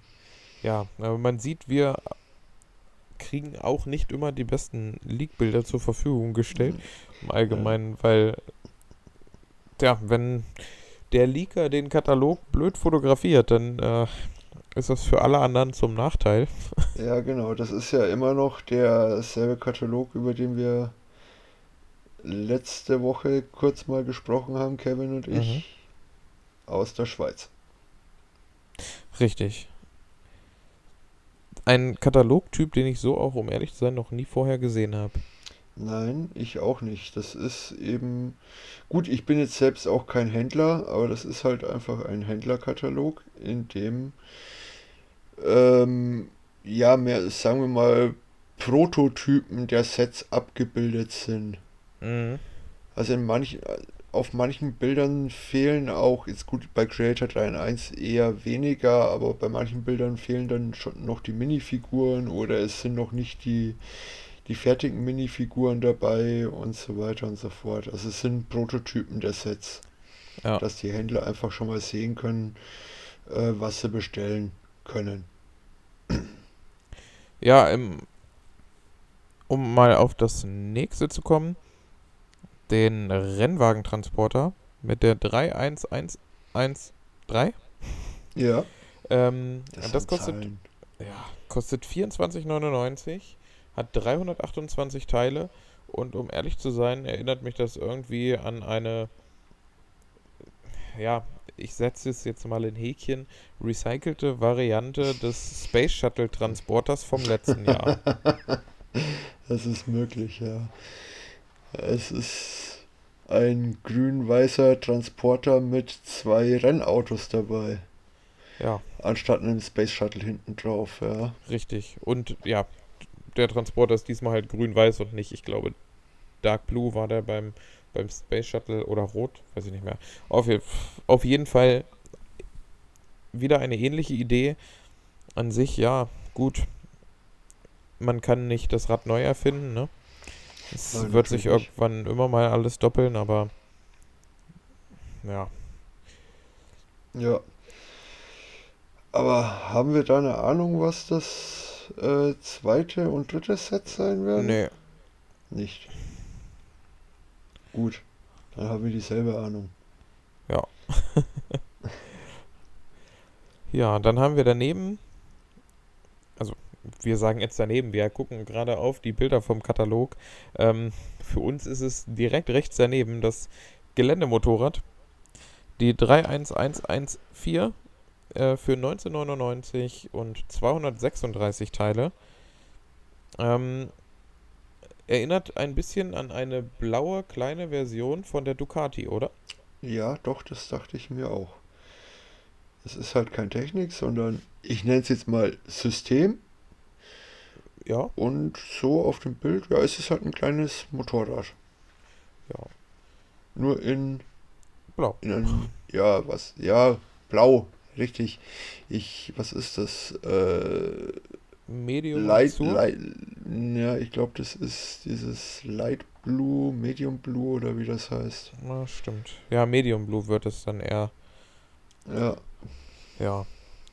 Speaker 3: Ja, aber man sieht, wir kriegen auch nicht immer die besten Leak-Bilder zur Verfügung gestellt. Im Allgemeinen, weil, ja, wenn der Leaker den Katalog blöd fotografiert, dann äh, ist das für alle anderen zum Nachteil.
Speaker 4: Ja, genau. Das ist ja immer noch derselbe Katalog, über den wir letzte Woche kurz mal gesprochen haben, Kevin und ich,
Speaker 3: Mhm.
Speaker 4: aus der Schweiz.
Speaker 3: Richtig. Ein Katalogtyp, den ich so auch, um ehrlich zu sein, noch nie vorher gesehen habe.
Speaker 4: Nein, ich auch nicht. Das ist eben, gut, ich bin jetzt selbst auch kein Händler, aber das ist halt einfach ein Händlerkatalog, in dem, ähm, ja, mehr, sagen wir mal, Prototypen der Sets abgebildet sind.
Speaker 3: Mhm.
Speaker 4: Also in manchen, auf manchen Bildern fehlen auch, ist gut, bei Creator 3.1 eher weniger, aber bei manchen Bildern fehlen dann schon noch die Minifiguren oder es sind noch nicht die, die fertigen Minifiguren dabei und so weiter und so fort. Also es sind Prototypen der Sets,
Speaker 3: Ja.
Speaker 4: dass die Händler einfach schon mal sehen können, äh, was sie bestellen können.
Speaker 3: Ja, im, um mal auf das nächste zu kommen, den Rennwagentransporter mit der 31113.
Speaker 4: Ja,
Speaker 3: Ähm, das,
Speaker 4: sind
Speaker 3: kostet,
Speaker 4: Zahlen.
Speaker 3: ja, kostet 24,99, hat 328 Teile und um ehrlich zu sein, erinnert mich das irgendwie an eine, ja, ich setze es jetzt mal in Häkchen, recycelte Variante des Space Shuttle Transporters vom letzten Jahr.
Speaker 4: Das ist möglich, ja. Es ist ein grün-weißer Transporter mit zwei Rennautos dabei,
Speaker 3: Ja,
Speaker 4: anstatt einem Space Shuttle hinten drauf, ja.
Speaker 3: richtig. Und ja, der Transporter ist diesmal halt grün-weiß und nicht, ich glaube, Dark Blue war der beim, beim Space Shuttle oder rot, weiß ich nicht mehr. Auf, auf jeden Fall wieder eine ähnliche Idee. An sich, ja, gut. Man kann nicht das Rad neu erfinden, ne? Es
Speaker 4: Nein,
Speaker 3: wird sich irgendwann immer mal alles doppeln, aber ja.
Speaker 4: Ja. Aber haben wir da eine Ahnung, was das äh, zweite und dritte Set sein werden?
Speaker 3: Nee.
Speaker 4: Nicht. Gut, dann haben wir dieselbe Ahnung.
Speaker 3: Ja, dann haben wir daneben, wir sagen jetzt daneben, wir gucken gerade auf die Bilder vom Katalog. Ähm, für uns ist es direkt rechts daneben das Geländemotorrad. Die 31114 äh, für 1999 und 236 Teile. Ähm, erinnert ein bisschen an eine blaue kleine Version von der Ducati, oder?
Speaker 4: Ja, doch, das dachte ich mir auch. es ist halt kein Technik, sondern ich nenne es jetzt mal System.
Speaker 3: Ja,
Speaker 4: Und so auf dem Bild, ja, es ist halt ein kleines Motorrad.
Speaker 3: ja.
Speaker 4: Nur in,
Speaker 3: Blau.
Speaker 4: in einem, ja, was, ja, blau, richtig. Ich, was ist das? Äh,
Speaker 3: Medium
Speaker 4: Light. Light, ja, ich glaube, das ist dieses Light Blue, Medium Blue oder wie das heißt.
Speaker 3: Na, stimmt. Ja, Medium Blue wird es dann eher.
Speaker 4: Ja,
Speaker 3: Ja.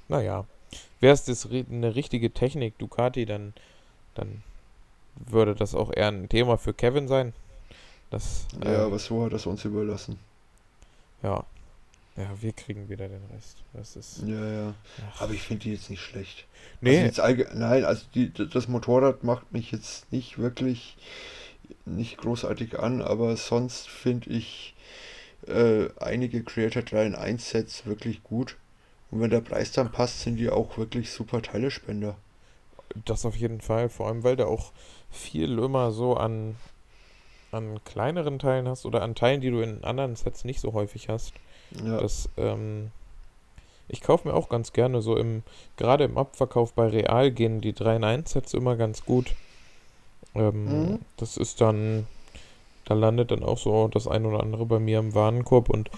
Speaker 3: Naja. Wäre es eine richtige Technik, Ducati, dann, dann würde das auch eher ein Thema für Kevin sein. Das,
Speaker 4: ja,
Speaker 3: äh,
Speaker 4: aber so hat das uns überlassen.
Speaker 3: ja. Ja, wir kriegen wieder den Rest. Das ist.
Speaker 4: Ja, ja.
Speaker 3: Ach,
Speaker 4: Aber ich finde die jetzt nicht schlecht.
Speaker 3: nee,
Speaker 4: Also Nein, also die, das Motorrad macht mich jetzt nicht wirklich nicht großartig an, aber sonst finde ich äh, einige Creator 3 in 1 Sets wirklich gut. Und wenn der Preis dann passt, sind die auch wirklich super Teilespender.
Speaker 3: Das auf jeden Fall. Vor allem, weil du auch viel immer so an, an kleineren Teilen hast oder an Teilen, die du in anderen Sets nicht so häufig hast.
Speaker 4: Ja,
Speaker 3: Das, ähm, ich kaufe mir auch ganz gerne so im, gerade im Abverkauf bei Real gehen die 3 in 1 Sets immer ganz gut. Ähm,
Speaker 4: Mhm.
Speaker 3: Das ist dann, da landet dann auch so das ein oder andere bei mir im Warenkorb und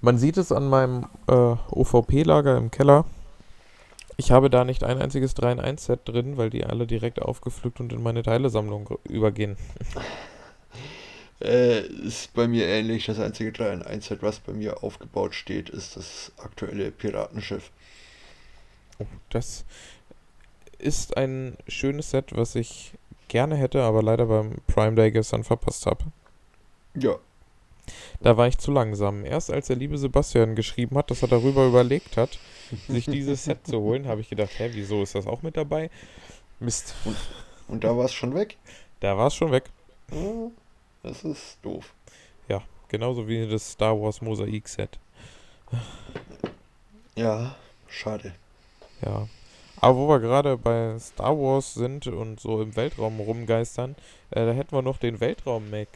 Speaker 3: man sieht es an meinem äh, OVP-Lager im Keller. Ich habe da nicht ein einziges 3 in 1 Set drin, weil die alle direkt aufgepflückt und in meine Teilesammlung übergehen.
Speaker 4: äh, ist bei mir ähnlich. Das einzige 3 in 1 Set, was bei mir aufgebaut steht, ist das aktuelle Piratenschiff.
Speaker 3: Oh, das ist ein schönes Set, was ich gerne hätte, aber leider beim Prime Day gestern verpasst habe.
Speaker 4: Ja,
Speaker 3: Da war ich zu langsam. Erst als der liebe Sebastian geschrieben hat, dass er darüber überlegt hat, sich dieses Set zu holen, habe ich gedacht, hä, wieso ist das auch mit dabei? Mist,
Speaker 4: und da war es schon weg.
Speaker 3: da war es schon weg.
Speaker 4: Ja, Das ist doof.
Speaker 3: Ja, genauso wie das Star Wars Mosaik Set.
Speaker 4: Ja, schade.
Speaker 3: Ja. Aber wo wir gerade bei Star Wars sind und so im Weltraum rumgeistern, äh, da hätten wir noch den Weltraum-Mac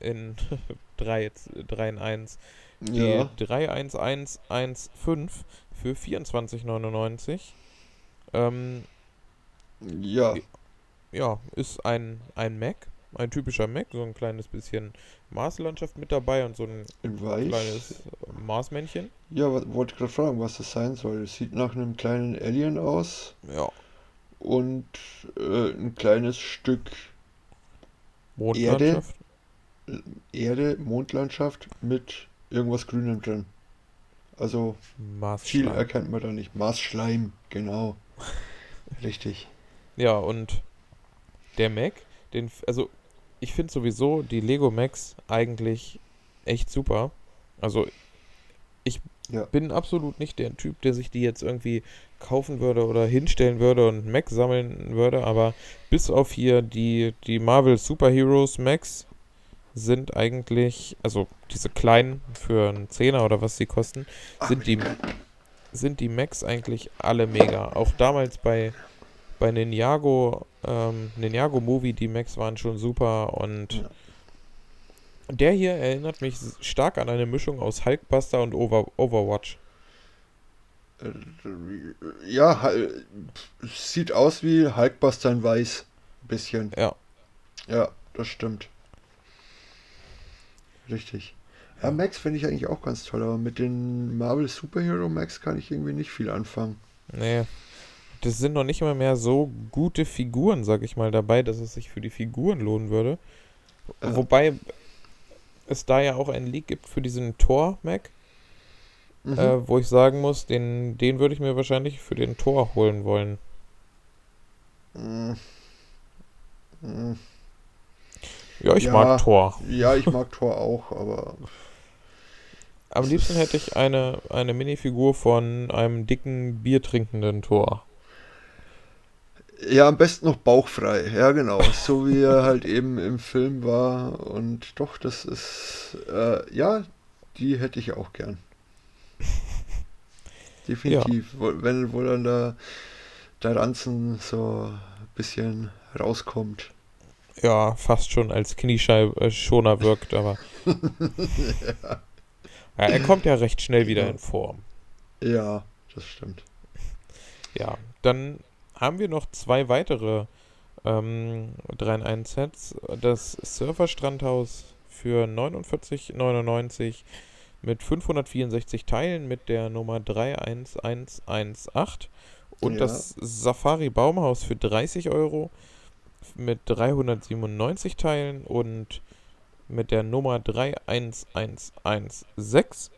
Speaker 3: in 3, 3 in 1. Die
Speaker 4: Ja,
Speaker 3: 31115 für 24,99. Ähm,
Speaker 4: ja,
Speaker 3: ja, ist ein, ein Mac, ein typischer Mac, so ein kleines bisschen Marslandschaft mit dabei und so ein
Speaker 4: in weiß.
Speaker 3: kleines Marsmännchen.
Speaker 4: Ja, wollte gerade fragen, was das sein soll. Es sieht nach einem kleinen Alien aus
Speaker 3: Ja,
Speaker 4: und äh, ein kleines Stück
Speaker 3: Mondlandschaft.
Speaker 4: Erde, Mondlandschaft mit irgendwas Grünem drin. Also viel erkennt man da nicht. Marsschleim, genau. Richtig.
Speaker 3: Ja, und der Mac, den, also ich finde sowieso die Lego Macs eigentlich echt super. Also ich
Speaker 4: Ja.
Speaker 3: bin absolut nicht der Typ, der sich die jetzt irgendwie kaufen würde oder hinstellen würde und Mac sammeln würde, aber bis auf hier die, die Marvel Superheroes Macs sind eigentlich, also diese kleinen für einen Zehner oder was sie kosten, sind die, sind die Macs eigentlich alle mega. Auch damals bei, bei Ninjago, ähm, Ninjago Movie, die Macs waren schon super und
Speaker 4: Ja.
Speaker 3: der hier erinnert mich stark an eine Mischung aus Hulkbuster und Over Overwatch.
Speaker 4: Äh, Ja, sieht aus wie Hulkbuster in weiß. Ein bisschen.
Speaker 3: Ja,
Speaker 4: Ja, das stimmt. Richtig. Ja, Max finde ich eigentlich auch ganz toll, aber mit den Marvel Superhero Max kann ich irgendwie nicht viel anfangen.
Speaker 3: nee. Das sind noch nicht mal mehr so gute Figuren, sag ich mal, dabei, dass es sich für die Figuren lohnen würde.
Speaker 4: Ja.
Speaker 3: Wobei es da ja auch einen Leak gibt für diesen Tor-Mac.
Speaker 4: Mhm.
Speaker 3: äh, wo ich sagen muss, den, den würde ich mir wahrscheinlich für den Tor holen wollen.
Speaker 4: Mm. Mm.
Speaker 3: Ja, ich
Speaker 4: Ja.
Speaker 3: mag Tor.
Speaker 4: Ja, ich mag Thor auch, aber
Speaker 3: Am liebsten hätte ich eine, eine Minifigur von einem dicken, biertrinkenden Tor.
Speaker 4: ja, am besten noch bauchfrei. Ja, genau. So wie er halt eben im Film war. Und doch, das ist, äh, ja, die hätte ich auch gern. Definitiv. Wo, wenn, wo dann der, der Ranzen so ein bisschen rauskommt.
Speaker 3: Ja, fast schon als Knieschoner wirkt, aber. ja. er kommt ja recht schnell wieder
Speaker 4: Ja.
Speaker 3: in Form.
Speaker 4: Ja, das stimmt.
Speaker 3: Ja, dann haben wir noch zwei weitere ähm, 3 in 1 Sets. Das Surfer Strandhaus für 49,99 mit 564 Teilen mit der Nummer 31118 und
Speaker 4: Ja.
Speaker 3: das Safari Baumhaus für 30 Euro mit 397 Teilen und mit der Nummer 31116,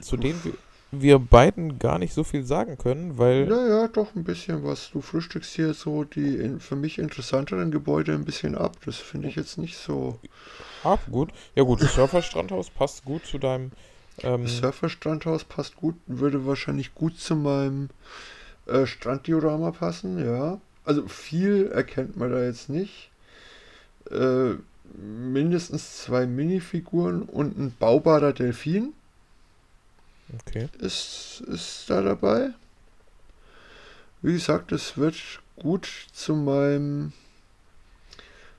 Speaker 3: zu denen wir, wir beiden gar nicht so viel sagen können, weil
Speaker 4: Naja, doch ein bisschen was. Du frühstückst hier so die in, für mich interessanteren Gebäude ein bisschen ab. Das finde ich jetzt nicht so.
Speaker 3: Ah, gut. Ja gut, das Surfer-Strandhaus passt gut zu deinem. Ähm,
Speaker 4: Das Surferstrandhaus passt gut, würde wahrscheinlich gut zu meinem äh, Stranddiorama passen, ja. Also viel erkennt man da jetzt nicht. Äh, mindestens zwei Minifiguren und ein baubarer Delfin
Speaker 3: okay.
Speaker 4: ist, ist da dabei. Wie gesagt, es wird gut zu meinem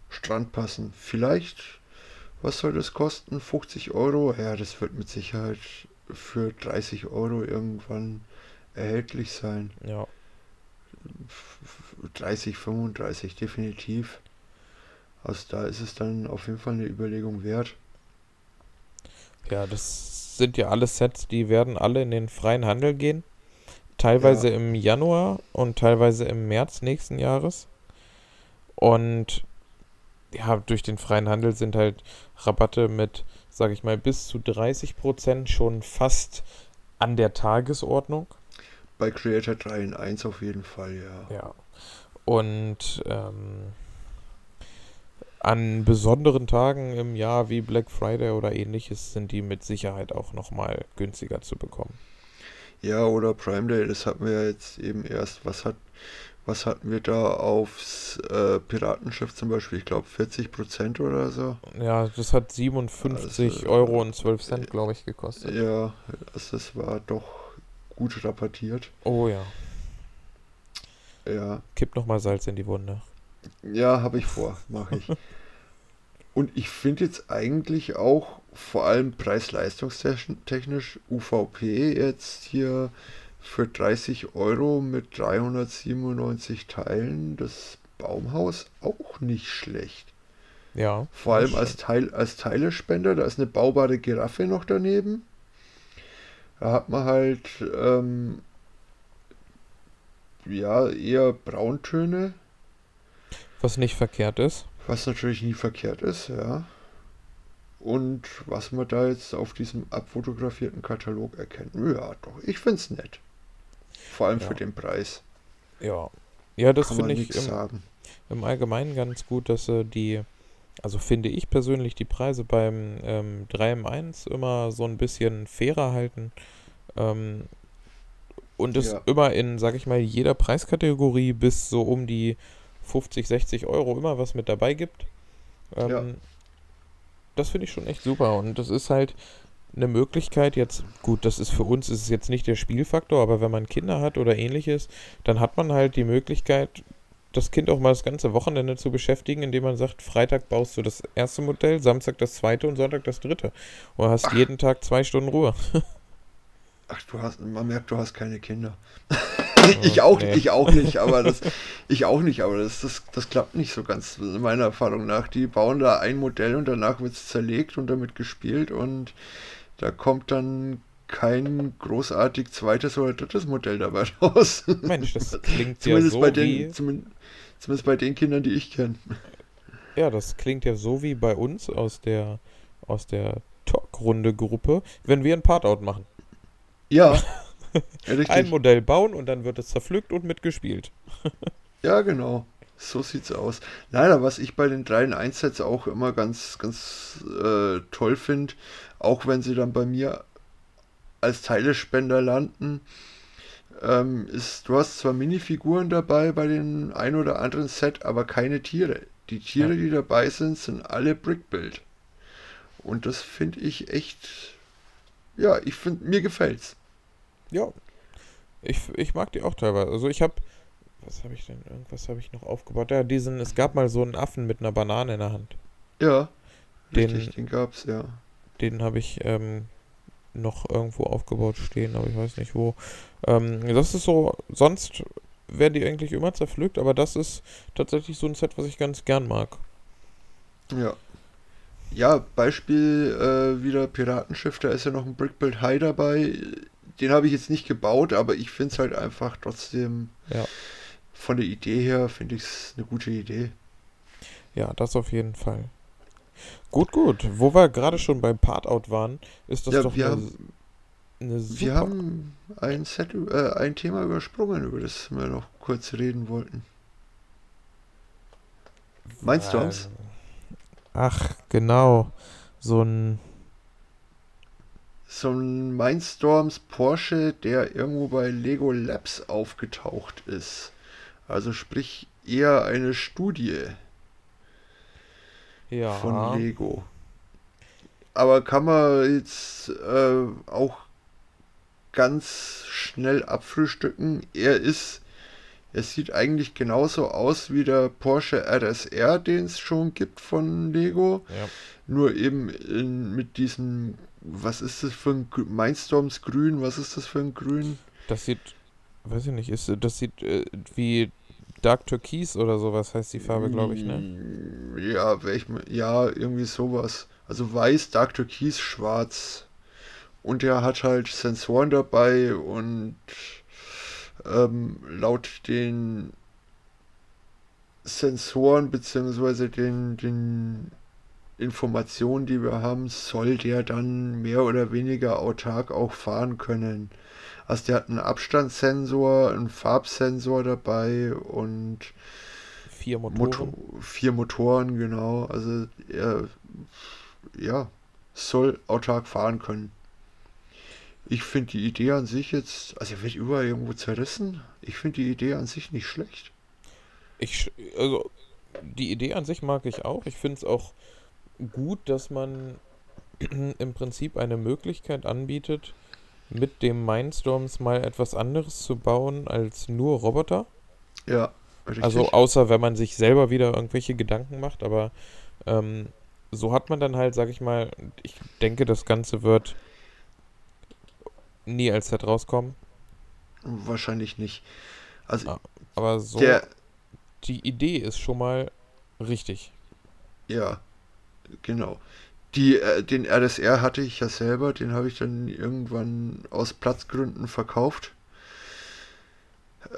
Speaker 4: Strand passen. Vielleicht, was soll das kosten? 50 Euro? Ja, das wird mit Sicherheit für 30 Euro irgendwann erhältlich sein.
Speaker 3: Ja.
Speaker 4: 30, 35 definitiv. Also da ist es dann auf jeden Fall eine Überlegung wert.
Speaker 3: Ja, das sind ja alle Sets, die werden alle in den freien Handel gehen. Teilweise
Speaker 4: Ja.
Speaker 3: im Januar und teilweise im März nächsten Jahres. Und ja, durch den freien Handel sind halt Rabatte mit, sag ich mal, bis zu 30% schon fast an der Tagesordnung.
Speaker 4: Bei Creator 3 in 1 auf jeden Fall, ja.
Speaker 3: Ja. Und ähm, an besonderen Tagen im Jahr wie Black Friday oder ähnliches sind die mit Sicherheit auch nochmal günstiger zu bekommen.
Speaker 4: Ja, oder Prime Day, das hatten wir ja jetzt eben erst. Was hat, was hatten wir da aufs äh, Piratenschiff zum Beispiel? Ich glaube 40% oder so.
Speaker 3: Ja, das hat 57
Speaker 4: Also,
Speaker 3: Euro und 12 Cent, glaube ich, gekostet.
Speaker 4: Ja, also das war doch gut rabattiert.
Speaker 3: Oh ja.
Speaker 4: Ja,
Speaker 3: Kipp nochmal Salz in die Wunde.
Speaker 4: ja, habe ich vor, mache ich. Und ich finde jetzt eigentlich auch vor allem preis-leistungstechnisch UVP jetzt hier für 30 Euro mit 397 Teilen das Baumhaus auch nicht schlecht.
Speaker 3: Ja.
Speaker 4: Vor allem als, Teil, als Teilespender, da ist eine baubare Giraffe noch daneben. Da hat man halt ähm, ja eher Brauntöne,
Speaker 3: Was nicht verkehrt ist.
Speaker 4: was natürlich nie verkehrt ist, ja. Und was man da jetzt auf diesem abfotografierten Katalog erkennt, ja doch, ich find's nett. Vor allem
Speaker 3: Ja.
Speaker 4: für den Preis.
Speaker 3: Ja. Ja, das finde ich im,
Speaker 4: sagen.
Speaker 3: im Allgemeinen ganz gut, dass sie die, also finde ich persönlich die Preise beim ähm, 3 im 1 immer so ein bisschen fairer halten. Ähm, und es
Speaker 4: Ja.
Speaker 3: immer in, sag ich mal, jeder Preiskategorie bis so um die 50, 60 Euro immer was mit dabei gibt. Ähm,
Speaker 4: Ja.
Speaker 3: Das finde ich schon echt super. Und das ist halt eine Möglichkeit jetzt, gut, das ist für uns ist es jetzt nicht der Spielfaktor, aber wenn man Kinder hat oder ähnliches, dann hat man halt die Möglichkeit, das Kind auch mal das ganze Wochenende zu beschäftigen, indem man sagt, Freitag baust du das erste Modell, Samstag das zweite und Sonntag das dritte. Und hast jeden Tag zwei Stunden Ruhe.
Speaker 4: Ach, du hast, man merkt, du hast keine Kinder. ich auch,
Speaker 3: nee.
Speaker 4: ich auch nicht, aber das, ich auch nicht, aber das, das, das klappt nicht so ganz, meiner Erfahrung nach. Die bauen da ein Modell und danach wird es zerlegt und damit gespielt und da kommt dann kein großartig zweites oder drittes Modell dabei raus.
Speaker 3: Mensch, das klingt ja so
Speaker 4: bei
Speaker 3: wie,
Speaker 4: den, zumindest, zumindest bei den Kindern, die ich kenne.
Speaker 3: ja, das klingt ja so wie bei uns aus der, aus der Talkrunde-Gruppe, wenn wir ein Part-Out machen.
Speaker 4: Ja, ja,
Speaker 3: Ein. Modell bauen und dann wird es zerpflückt und mitgespielt.
Speaker 4: Ja, genau. So sieht's aus. Leider, was ich bei den 3 in 1 Sets auch immer ganz, ganz äh, toll finde, auch wenn sie dann bei mir als Teilespender landen, ähm, ist, du hast zwar Minifiguren dabei bei den ein oder anderen Set, aber keine Tiere. Die Tiere,
Speaker 3: Ja.
Speaker 4: die dabei sind, sind alle Brickbuild. Und das finde ich echt, ja, ich finde, mir gefällt's.
Speaker 3: Ja. Ich, ich mag die auch teilweise. Also ich habe, was habe ich denn, irgendwas habe ich noch aufgebaut. Ja, diesen, es gab mal so einen Affen mit einer Banane in der Hand.
Speaker 4: Ja,
Speaker 3: Den-
Speaker 4: richtig, den gab's, ja.
Speaker 3: Den habe ich ähm, noch irgendwo aufgebaut stehen, aber ich weiß nicht wo. Ähm, das ist so, sonst werden die eigentlich immer zerpflückt, aber das ist tatsächlich so ein Set, was ich ganz gern mag.
Speaker 4: Ja. Ja, Beispiel äh, wieder Piratenschiff, da ist ja noch ein Brickbuild High dabei. Den habe ich jetzt nicht gebaut, aber ich finde es halt einfach trotzdem
Speaker 3: Ja.
Speaker 4: von der Idee her, finde ich es eine gute Idee.
Speaker 3: Ja, das auf jeden Fall. Gut, gut. Wo wir gerade schon beim Part-Out waren, ist das
Speaker 4: Ja,
Speaker 3: doch
Speaker 4: wir
Speaker 3: eine,
Speaker 4: haben-
Speaker 3: eine super...
Speaker 4: Wir haben ein, Set, äh, ein Thema übersprungen, über das wir noch kurz reden wollten. Mindstorms?
Speaker 3: Ähm, Ach, genau. So ein...
Speaker 4: So ein Mindstorms Porsche, der irgendwo bei Lego Labs aufgetaucht ist. Also sprich eher eine Studie
Speaker 3: Ja.
Speaker 4: von Lego. Aber kann man jetzt äh, auch ganz schnell abfrühstücken. Er ist, er sieht eigentlich genauso aus wie der Porsche RSR, den es schon gibt von Lego.
Speaker 3: Ja.
Speaker 4: Nur eben in, mit diesem, was ist das für ein Mindstorms Grün? Was ist das für ein Grün?
Speaker 3: Das sieht, weiß ich nicht, ist, das sieht äh, wie Dark Türkis oder sowas heißt die Farbe, glaube ich, ne?
Speaker 4: Mm, Ja, welch, ja, irgendwie sowas. Also weiß, Dark Türkis, schwarz. Und er hat halt Sensoren dabei und ähm, laut den Sensoren beziehungsweise den, den Informationen, die wir haben, soll der dann mehr oder weniger autark auch fahren können. Also der hat einen Abstandssensor, einen Farbsensor dabei und
Speaker 3: Vier Motoren.
Speaker 4: Motor, vier Motoren, genau. Also er ja, soll autark fahren können. Ich finde die Idee an sich jetzt, also er wird überall irgendwo zerrissen. Ich finde die Idee an sich nicht schlecht.
Speaker 3: Ich, also, die Idee an sich mag ich auch. Ich finde es auch gut, dass man im Prinzip eine Möglichkeit anbietet, mit dem Mindstorms mal etwas anderes zu bauen als nur Roboter.
Speaker 4: Ja, richtig.
Speaker 3: Also außer wenn man sich selber wieder irgendwelche Gedanken macht, aber ähm, so hat man dann halt, sag ich mal, ich denke, das Ganze wird nie als Set rauskommen,
Speaker 4: Wahrscheinlich nicht. Also
Speaker 3: aber so die Idee ist schon mal richtig.
Speaker 4: ja, genau. Die, äh, den RSR hatte ich ja selber, den habe ich dann irgendwann aus Platzgründen verkauft.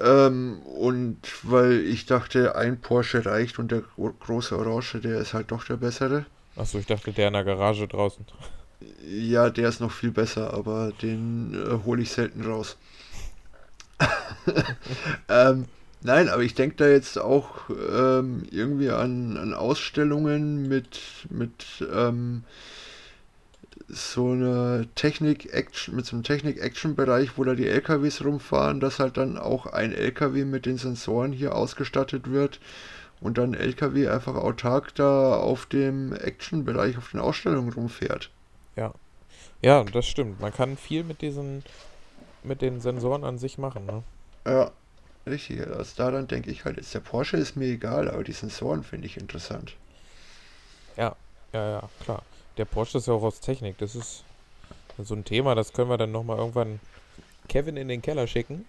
Speaker 4: Ähm, und weil ich dachte, ein Porsche reicht und der gro große Orange, der ist halt doch der bessere.
Speaker 3: Achso, ich dachte, der in der Garage draußen.
Speaker 4: Ja, der ist noch viel besser, aber den äh, hole ich selten raus. ähm, nein, aber ich denke da jetzt auch ähm, irgendwie an, an Ausstellungen mit, mit ähm, so einer Technik-Action, mit so einem Technik-Action-Bereich, wo da die LKWs rumfahren, dass halt dann auch ein LKW mit den Sensoren hier ausgestattet wird und dann LKW einfach autark da auf dem Action-Bereich, auf den Ausstellungen rumfährt.
Speaker 3: Ja, das stimmt. Man kann viel mit diesen, mit den Sensoren an sich machen, ne?
Speaker 4: Ja, richtig. Also da dann denke ich halt, jetzt der Porsche ist mir egal, aber die Sensoren finde ich interessant.
Speaker 3: Ja, ja, klar. Der Porsche ist ja auch aus Technik. Das ist so ein Thema, das können wir dann nochmal irgendwann Kevin in den Keller schicken.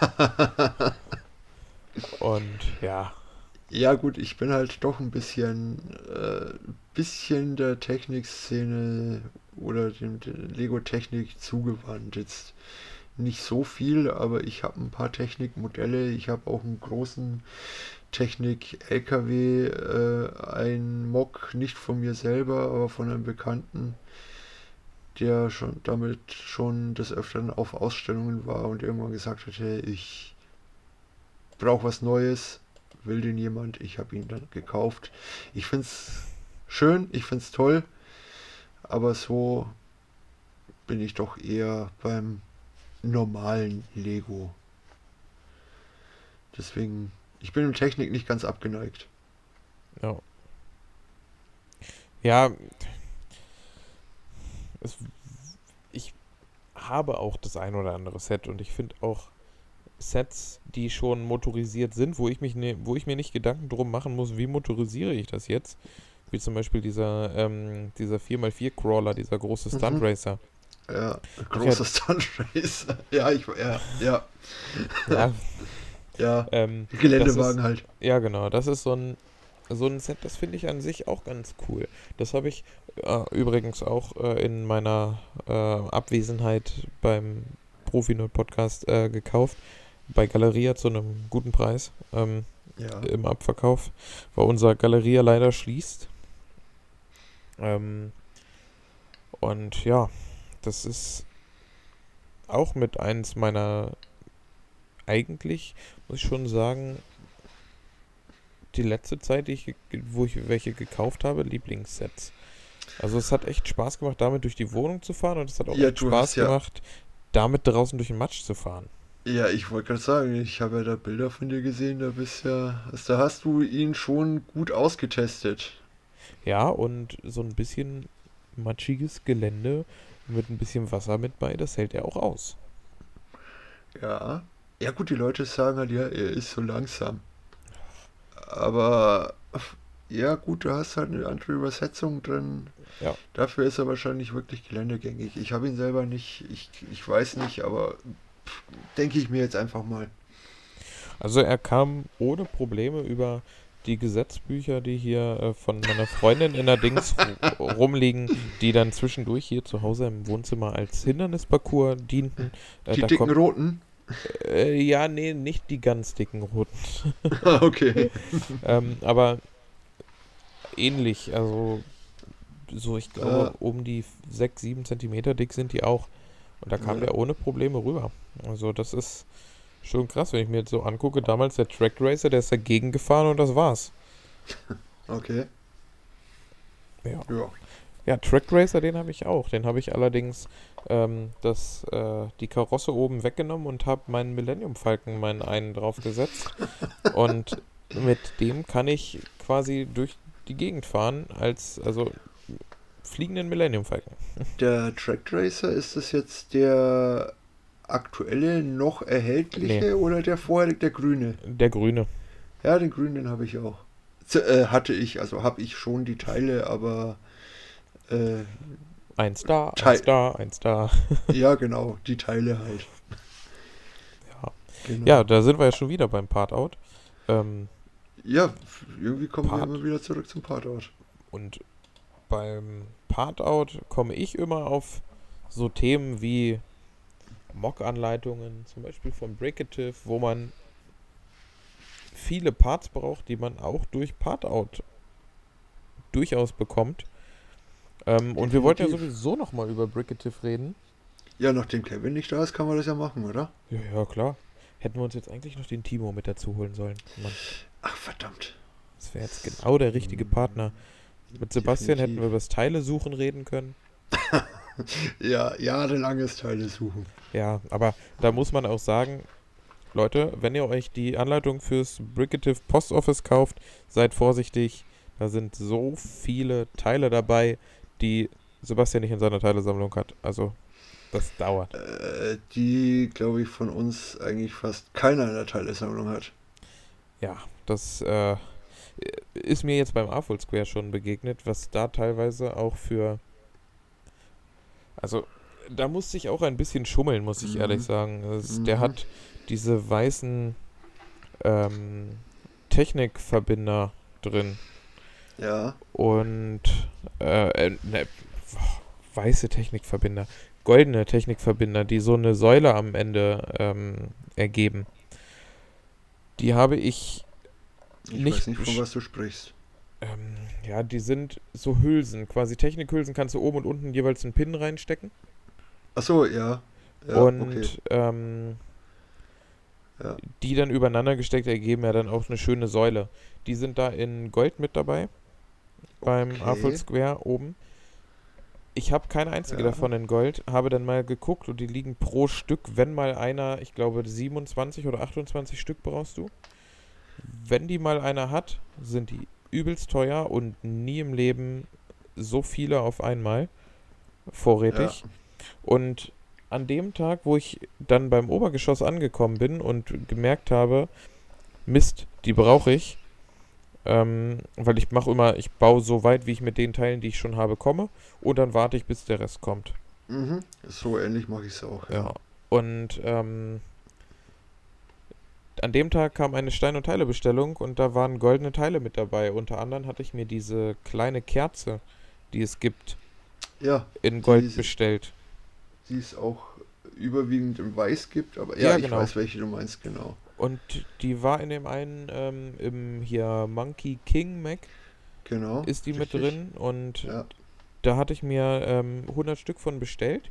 Speaker 3: Und ja,
Speaker 4: Ja gut, ich bin halt doch ein bisschen, äh, bisschen der Technikszene oder dem, der Lego-Technik zugewandt. Jetzt nicht so viel, aber ich habe ein paar Technikmodelle. Ich habe auch einen großen Technik-LKW, äh, ein Mock, nicht von mir selber, aber von einem Bekannten, der schon damit schon des Öfteren auf Ausstellungen war und irgendwann gesagt hat, hey, ich brauche was Neues, will den jemand, ich habe ihn dann gekauft. Ich finde es schön, ich finde es toll, aber so bin ich doch eher beim normalen Lego. Deswegen, ich bin mit Technik nicht ganz abgeneigt.
Speaker 3: ja. Ja, es, ich habe auch das ein oder andere Set und ich finde auch Sets, die schon motorisiert sind, wo ich mich ne, wo ich mir nicht Gedanken drum machen muss, wie motorisiere ich das jetzt? Wie zum Beispiel dieser, ähm, dieser 4x4 Crawler, dieser große Stunt
Speaker 4: Mhm. Ja, großer Stunt Racer. Ja, ich, ja, ja,
Speaker 3: Ja,
Speaker 4: ja.
Speaker 3: ähm,
Speaker 4: Geländewagen
Speaker 3: das
Speaker 4: halt.
Speaker 3: Ja, genau. Das ist so ein, so ein Set, das finde ich an sich auch ganz cool. Das habe ich äh, übrigens auch äh, in meiner äh, Abwesenheit beim Profi-Podcast äh, gekauft. Bei Galeria zu einem guten Preis ähm,
Speaker 4: Ja.
Speaker 3: im Abverkauf, weil unser Galeria leider schließt. Ähm, und ja, das ist auch mit eins meiner, eigentlich muss ich schon sagen, die letzte Zeit, die ich, wo ich welche gekauft habe, Lieblingssets. Also es hat echt Spaß gemacht, damit durch die Wohnung zu fahren und es hat auch
Speaker 4: Ja,
Speaker 3: Spaß
Speaker 4: ja-
Speaker 3: gemacht, damit draußen durch den Matsch zu fahren.
Speaker 4: Ja, ich wollte gerade sagen, ich habe ja da Bilder von dir gesehen, da bist ja, also da hast du ihn schon gut ausgetestet.
Speaker 3: Ja, und so ein bisschen matschiges Gelände mit ein bisschen Wasser mit bei, das hält er auch aus.
Speaker 4: Ja. Ja gut, die Leute sagen halt, ja, er ist so langsam. Aber ja gut, du hast halt eine andere Übersetzung drin.
Speaker 3: Ja.
Speaker 4: Dafür ist er wahrscheinlich wirklich geländegängig. Ich habe ihn selber nicht, ich, ich weiß nicht, aber pff, denke ich mir jetzt einfach mal.
Speaker 3: Also er kam ohne Probleme über die Gesetzbücher, die hier äh, von meiner Freundin in der Dings ru- rumliegen, die dann zwischendurch hier zu Hause im Wohnzimmer als Hindernisparcours dienten. Äh,
Speaker 4: Die dicken
Speaker 3: kommt-
Speaker 4: roten?
Speaker 3: äh, ja, nee, nicht die ganz dicken roten.
Speaker 4: okay.
Speaker 3: ähm, aber ähnlich, also so, ich glaube, um die 6, 7 Zentimeter dick sind die auch. Und da kam
Speaker 4: Ja.
Speaker 3: der ohne Probleme rüber. Also das ist schon krass, wenn ich mir jetzt so angucke. Damals der Track Racer, der ist dagegen gefahren und das war's.
Speaker 4: Okay.
Speaker 3: Ja.
Speaker 4: Ja.
Speaker 3: Ja, Track Racer, den habe ich auch. Den habe ich allerdings ähm, das, äh, die Karosse oben weggenommen und habe meinen Millennium Falcon meinen einen draufgesetzt. und mit dem kann ich quasi durch die Gegend fahren als, also fliegenden Millennium Falcon.
Speaker 4: Der Track Racer, ist das jetzt der aktuelle, noch erhältliche
Speaker 3: Nee.
Speaker 4: oder der vorherige, der grüne?
Speaker 3: Der grüne.
Speaker 4: Ja, den grünen, habe ich auch. Z äh, hatte ich, also habe ich schon die Teile, aber äh,
Speaker 3: Eins da,
Speaker 4: Teil-
Speaker 3: eins da, eins da.
Speaker 4: ja, genau, die Teile halt.
Speaker 3: Ja.
Speaker 4: Genau.
Speaker 3: Ja, da sind wir ja schon wieder beim Part-Out. Ähm,
Speaker 4: Ja, irgendwie kommen
Speaker 3: Part.
Speaker 4: wir immer wieder zurück zum Partort.
Speaker 3: Und beim Part-Out komme ich immer auf so Themen wie Mock-Anleitungen, zum Beispiel von Breakative, wo man viele Parts braucht, die man auch durch Part-Out durchaus bekommt. Ähm, und wir wollten ja
Speaker 4: Definitiv.
Speaker 3: sowieso nochmal über Bricative reden.
Speaker 4: Ja, nachdem Kevin nicht da ist, kann man das ja machen, oder?
Speaker 3: Ja, ja, klar. Hätten wir uns jetzt eigentlich noch den Timo mit dazu holen sollen. Mann,
Speaker 4: Ach, verdammt.
Speaker 3: das wäre jetzt genau der richtige Partner. Mit Sebastian hätten wir
Speaker 4: Definitiv.
Speaker 3: über das Teile suchen reden können.
Speaker 4: Ja, jahrelanges Teile suchen.
Speaker 3: Ja, aber da muss man auch sagen, Leute, wenn ihr euch die Anleitung fürs Bricative Post Office kauft, seid vorsichtig. Da sind so viele Teile dabei, die Sebastian nicht in seiner Teilesammlung hat. Also, das dauert.
Speaker 4: Äh, die, glaube ich, von uns eigentlich fast keiner in der Teilesammlung hat.
Speaker 3: Ja, das äh, ist mir jetzt beim Artful Square schon begegnet, was da teilweise auch für. Also, da musste ich auch ein bisschen schummeln, muss ich
Speaker 4: Mhm.
Speaker 3: ehrlich sagen. Das, Der
Speaker 4: Mhm.
Speaker 3: hat diese weißen ähm, Technikverbinder drin
Speaker 4: Ja,
Speaker 3: und äh, äh, ne, weiße Technikverbinder, goldene Technikverbinder, die so eine Säule am Ende ähm, ergeben. Die habe ich
Speaker 4: ich
Speaker 3: Nicht
Speaker 4: weiß nicht, von was du sprichst.
Speaker 3: Ähm, ja, die sind so Hülsen, quasi Technikhülsen kannst du oben und unten jeweils einen Pin reinstecken.
Speaker 4: Ach so, ja. ja
Speaker 3: und
Speaker 4: okay.
Speaker 3: ähm,
Speaker 4: Ja.
Speaker 3: die dann übereinander gesteckt ergeben ja dann auch eine schöne Säule. Die sind da in Gold mit dabei. Beim
Speaker 4: Okay.
Speaker 3: Artful Square oben. Ich habe keine einzige
Speaker 4: Ja.
Speaker 3: davon in Gold, habe dann mal geguckt und die liegen pro Stück, wenn mal einer, ich glaube 27 oder 28 Stück brauchst du. Wenn die mal einer hat, sind die übelst teuer und nie im Leben so viele auf einmal vorrätig. Und an dem Tag, wo ich dann beim Obergeschoss angekommen bin und gemerkt habe, Mist, die brauche ich, ähm, weil ich mache immer, ich baue so weit, wie ich mit den Teilen, die ich schon habe, komme und dann warte ich, bis der Rest kommt.
Speaker 4: Mhm. So ähnlich mache ich es auch.
Speaker 3: Ja. Und ähm, an dem Tag kam eine Stein- und Teilebestellung und da waren goldene Teile mit dabei. Unter anderem hatte ich mir diese kleine Kerze, die es gibt,
Speaker 4: Ja,
Speaker 3: in Gold
Speaker 4: Diese-
Speaker 3: bestellt.
Speaker 4: die es auch überwiegend im Weiß gibt, aber
Speaker 3: Ja,
Speaker 4: ja, ich
Speaker 3: genau.
Speaker 4: weiß, welche du meinst, genau.
Speaker 3: Und die war in dem einen, ähm, im hier Monkey King Mac,
Speaker 4: Genau.
Speaker 3: ist die mit
Speaker 4: richtig.
Speaker 3: drin und
Speaker 4: Ja.
Speaker 3: da hatte ich mir ähm, 100 Stück von bestellt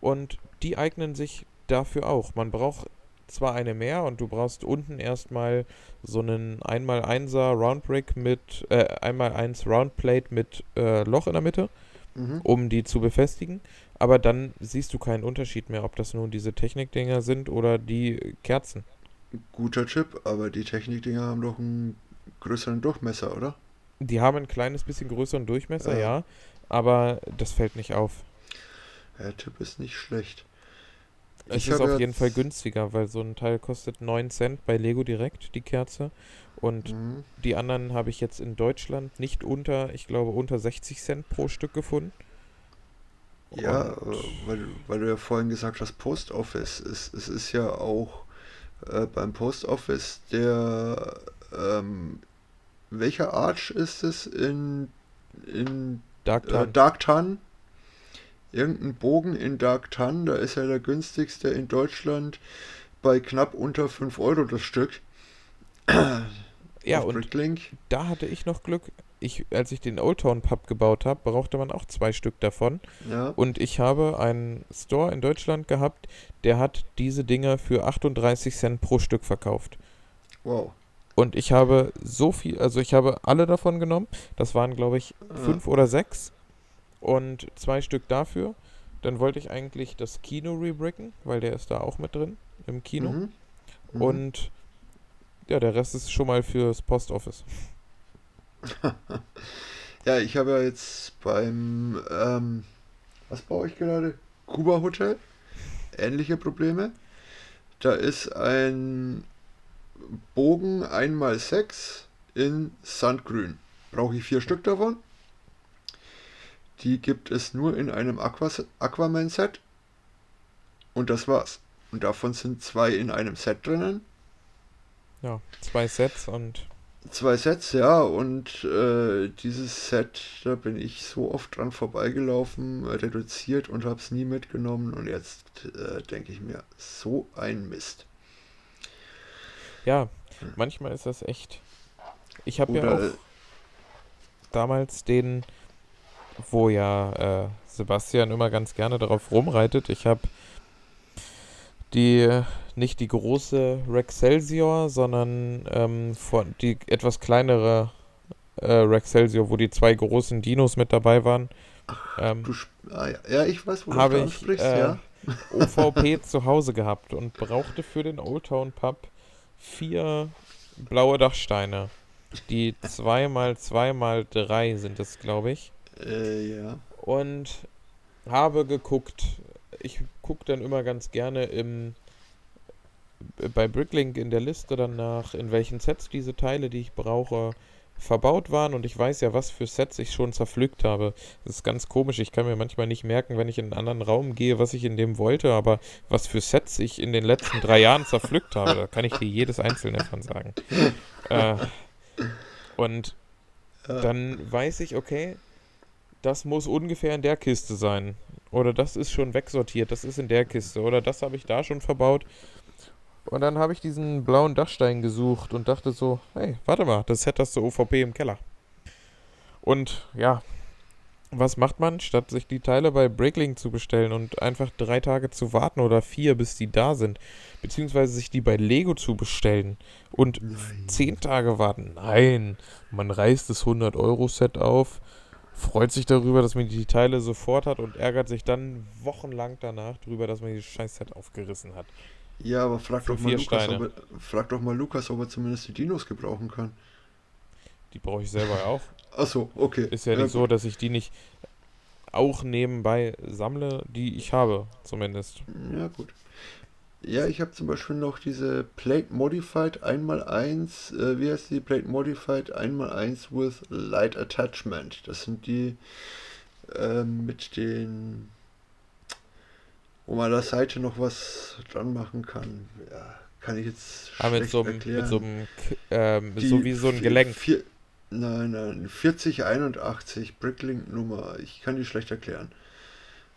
Speaker 3: und die eignen sich dafür auch. Man braucht zwar eine mehr und du brauchst unten erstmal so einen 1x1er Roundbrick mit, äh, 1x1 Roundplate mit äh, Loch in der Mitte,
Speaker 4: Mhm.
Speaker 3: um die zu befestigen, aber dann siehst du keinen Unterschied mehr, ob das nun diese Technikdinger sind oder die Kerzen.
Speaker 4: Guter Tipp, aber die Technikdinger haben doch einen größeren Durchmesser, oder?
Speaker 3: Die haben ein kleines bisschen größeren Durchmesser,
Speaker 4: Ja.
Speaker 3: ja, aber das fällt nicht auf.
Speaker 4: Der Tipp ist nicht schlecht.
Speaker 3: Es ist auf jeden Fall günstiger, weil so ein Teil kostet 9 Cent bei Lego direkt, die Kerze. Und
Speaker 4: Mhm.
Speaker 3: die anderen habe ich jetzt in Deutschland nicht unter, ich glaube, unter 60 Cent pro Stück gefunden.
Speaker 4: Ja,
Speaker 3: Und-
Speaker 4: äh, weil, du- weil du ja vorhin gesagt hast, Post Office. Es, es ist ja auch äh, beim Post Office der, ähm, welcher Arch ist es in, in
Speaker 3: Dark
Speaker 4: äh,
Speaker 3: Tan.
Speaker 4: Dark Tan? Irgendein Bogen in Dark Tan, da ist ja der günstigste in Deutschland bei knapp unter 5 Euro das Stück.
Speaker 3: ja,
Speaker 4: auf
Speaker 3: und
Speaker 4: Bricklink.
Speaker 3: da hatte ich noch Glück. Ich, als ich den Old Town Pub gebaut habe, brauchte man auch zwei Stück davon.
Speaker 4: Ja,
Speaker 3: Und ich habe einen Store in Deutschland gehabt, der hat diese Dinger für 38 Cent pro Stück verkauft.
Speaker 4: wow.
Speaker 3: Und ich habe so viel, also ich habe alle davon genommen. Das waren, glaube ich, fünf oder sechs. Und zwei Stück dafür. Dann wollte ich eigentlich das Kino rebricken, weil der ist da auch mit drin im Kino.
Speaker 4: Mhm. Mhm.
Speaker 3: Und ja, der Rest ist schon mal fürs Post Office.
Speaker 4: Ja, ich habe ja jetzt beim, ähm, was baue ich gerade? Kuba Hotel. Ähnliche Probleme. Da ist ein Bogen 1x6 in Sandgrün. Brauche ich vier Stück davon. Die gibt es nur in einem Aquas Aquaman-Set. Und das war's. Und davon sind zwei in einem Set drinnen.
Speaker 3: Ja, zwei Sets und
Speaker 4: Zwei Sets, ja, und äh, dieses Set, da bin ich so oft dran vorbeigelaufen, reduziert und habe es nie mitgenommen und jetzt äh, denke ich mir, so ein Mist.
Speaker 3: ja, manchmal ist das echt. Ich habe ja auch damals den, wo ja äh, Sebastian immer ganz gerne darauf rumreitet. Ich habe die, nicht die große Rexcelsior, sondern ähm, von, die etwas kleinere äh, Rexcelsior, wo die zwei großen Dinos mit dabei waren. Ähm,
Speaker 4: du, ah, ja, ich weiß, wo du
Speaker 3: ich
Speaker 4: ansprichst,
Speaker 3: äh,
Speaker 4: ja.
Speaker 3: OVP zu Hause gehabt und brauchte für den Old Town Pub vier blaue Dachsteine. Die 2 mal 2 mal 3 sind es, glaube ich.
Speaker 4: Äh, ja.
Speaker 3: Und habe geguckt. Ich gucke dann immer ganz gerne im bei Bricklink in der Liste danach, in welchen Sets diese Teile, die ich brauche, verbaut waren und ich weiß ja, was für Sets ich schon zerpflückt habe. Das ist ganz komisch. Ich kann mir manchmal nicht merken, wenn ich in einen anderen Raum gehe, was ich in dem wollte, aber was für Sets ich in den letzten drei Jahren zerpflückt habe, da kann ich dir jedes einzelne von sagen. Äh, und dann weiß ich, okay, das muss ungefähr in der Kiste sein. Oder das ist schon wegsortiert, das ist in der Kiste. Oder das habe ich da schon verbaut. Und dann habe ich diesen blauen Dachstein gesucht und dachte so, hey, warte mal, das Set hast du OVP im Keller. Und ja, was macht man, statt sich die Teile bei Breaklink zu bestellen und einfach drei Tage zu warten oder vier, bis die da sind, beziehungsweise sich die bei Lego zu bestellen und
Speaker 4: Nein.
Speaker 3: zehn Tage warten? Nein, man reißt das 100-Euro-Set auf, freut sich darüber, dass man die Teile sofort hat und ärgert sich dann wochenlang danach darüber, dass man dieses scheiß Set aufgerissen hat.
Speaker 4: Ja, aber frag doch, mal Lukas, er, frag doch mal Lukas, ob er zumindest die Dinos gebrauchen kann.
Speaker 3: Die brauche ich selber auch.
Speaker 4: Achso, okay.
Speaker 3: Ist ja nicht so,
Speaker 4: gut.
Speaker 3: dass ich die nicht auch nebenbei sammle, die ich habe, zumindest.
Speaker 4: Ja, gut. Ja, ich habe zum Beispiel noch diese Plate Modified 1x1, äh, wie heißt die? Plate Modified 1x1 with Light Attachment. Das sind die ähm, mit den wo man an der Seite noch was dran machen kann. Ja, kann ich jetzt
Speaker 3: Ah, mit so einem,
Speaker 4: erklären.
Speaker 3: mit so einem, ähm, so wie so ein Gelenk.
Speaker 4: Vier, nein, nein, 4081 Bricklink-Nummer. Ich kann die schlecht erklären.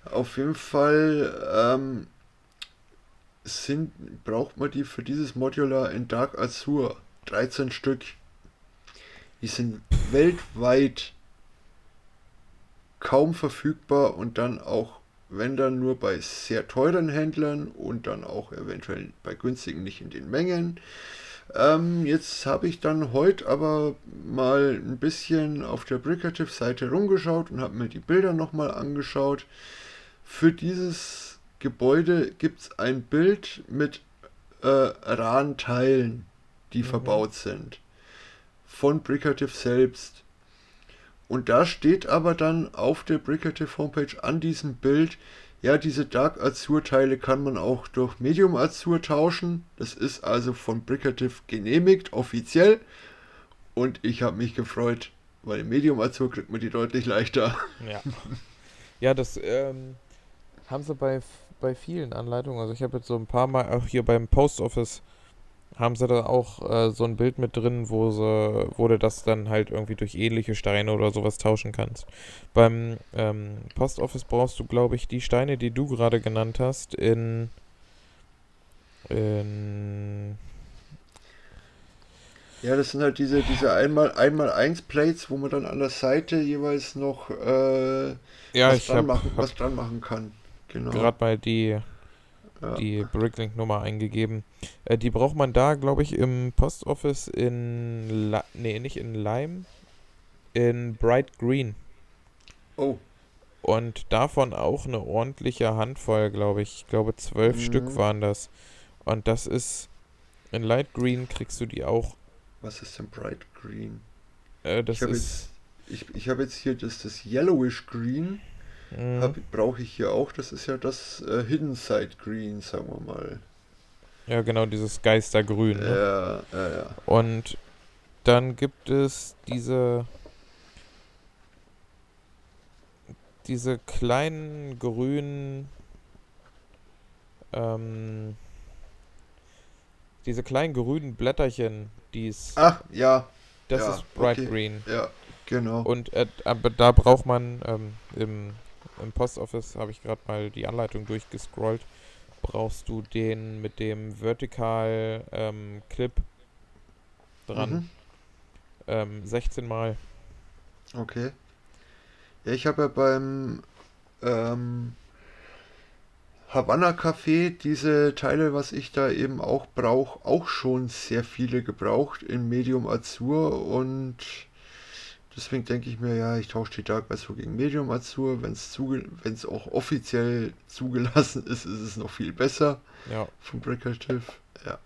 Speaker 4: Auf jeden Fall ähm, sind, braucht man die für dieses Modular in Dark Azure. 13 Stück. Die sind weltweit kaum verfügbar und dann auch, wenn dann nur bei sehr teuren Händlern und dann auch eventuell bei günstigen nicht in den Mengen. Ähm, jetzt habe ich dann heute aber mal ein bisschen auf der Bricative-Seite rumgeschaut und habe mir die Bilder nochmal angeschaut. Für dieses Gebäude gibt es ein Bild mit äh, raren Teilen, die verbaut sind. Von Bricative selbst. Und da steht aber dann auf der Bricative Homepage an diesem Bild, ja, diese Dark Azure Teile kann man auch durch Medium Azure tauschen. Das ist also von Bricative genehmigt, offiziell. Und ich habe mich gefreut, weil im Medium Azure kriegt man die deutlich leichter.
Speaker 3: Ja. ja, das ähm, haben sie bei, bei vielen Anleitungen. Also ich habe jetzt so ein paar Mal, auch hier beim Post Office, haben sie da auch äh, so ein Bild mit drin, wo sie, wo du das dann halt irgendwie durch ähnliche Steine oder sowas tauschen kannst. Beim ähm, Post Office brauchst du, glaube ich, die Steine, die du gerade genannt hast, in in
Speaker 4: Ja, das sind halt diese, diese einmal, einmal eins Plates, wo man dann an der Seite jeweils noch äh,
Speaker 3: ja,
Speaker 4: was,
Speaker 3: ich
Speaker 4: dran
Speaker 3: habe
Speaker 4: machen,
Speaker 3: hab
Speaker 4: was dran machen kann. Genau.
Speaker 3: gerade mal die
Speaker 4: ja.
Speaker 3: die Bricklink-Nummer eingegeben. Äh, die braucht man da, glaube ich, im Post Office in, Li nee, nicht in Lime, in Bright Green.
Speaker 4: Oh,
Speaker 3: Und davon auch eine ordentliche Handvoll, glaube ich. Ich glaube, zwölf
Speaker 4: Mhm.
Speaker 3: Stück waren das. Und das ist, in Light Green kriegst du die auch.
Speaker 4: was ist denn Bright Green?
Speaker 3: Äh, das
Speaker 4: ich habe
Speaker 3: ist,
Speaker 4: jetzt, ich, ich hab jetzt hier das, das Yellowish Green.
Speaker 3: Mh,
Speaker 4: Hab- Brauche ich hier auch. Das ist ja das äh, Hidden Side Green, sagen wir mal.
Speaker 3: ja genau, dieses Geistergrün. Ne?
Speaker 4: Ja, ja, ja.
Speaker 3: Und dann gibt es diese diese kleinen grünen ähm, diese kleinen grünen Blätterchen, die es
Speaker 4: Ach, ja,
Speaker 3: das
Speaker 4: ja,
Speaker 3: ist Bright
Speaker 4: okay.
Speaker 3: Green.
Speaker 4: ja, genau.
Speaker 3: Und äh, aber da braucht man ähm, im, im Post Office habe ich gerade mal die Anleitung durchgescrollt. Brauchst du den mit dem Vertikal ähm, Clip dran.
Speaker 4: Mhm.
Speaker 3: Ähm, 16 Mal.
Speaker 4: Okay. Ja, ich habe ja beim ähm, Havanna Café diese Teile, was ich da eben auch brauche, auch schon sehr viele gebraucht in Medium Azur und deswegen denke ich mir, ja, ich tausche die Dark Azur gegen Medium Azur. Wenn es auch offiziell zugelassen ist, ist es noch viel besser
Speaker 3: Ja.
Speaker 4: von Bricative. Ja.
Speaker 3: ja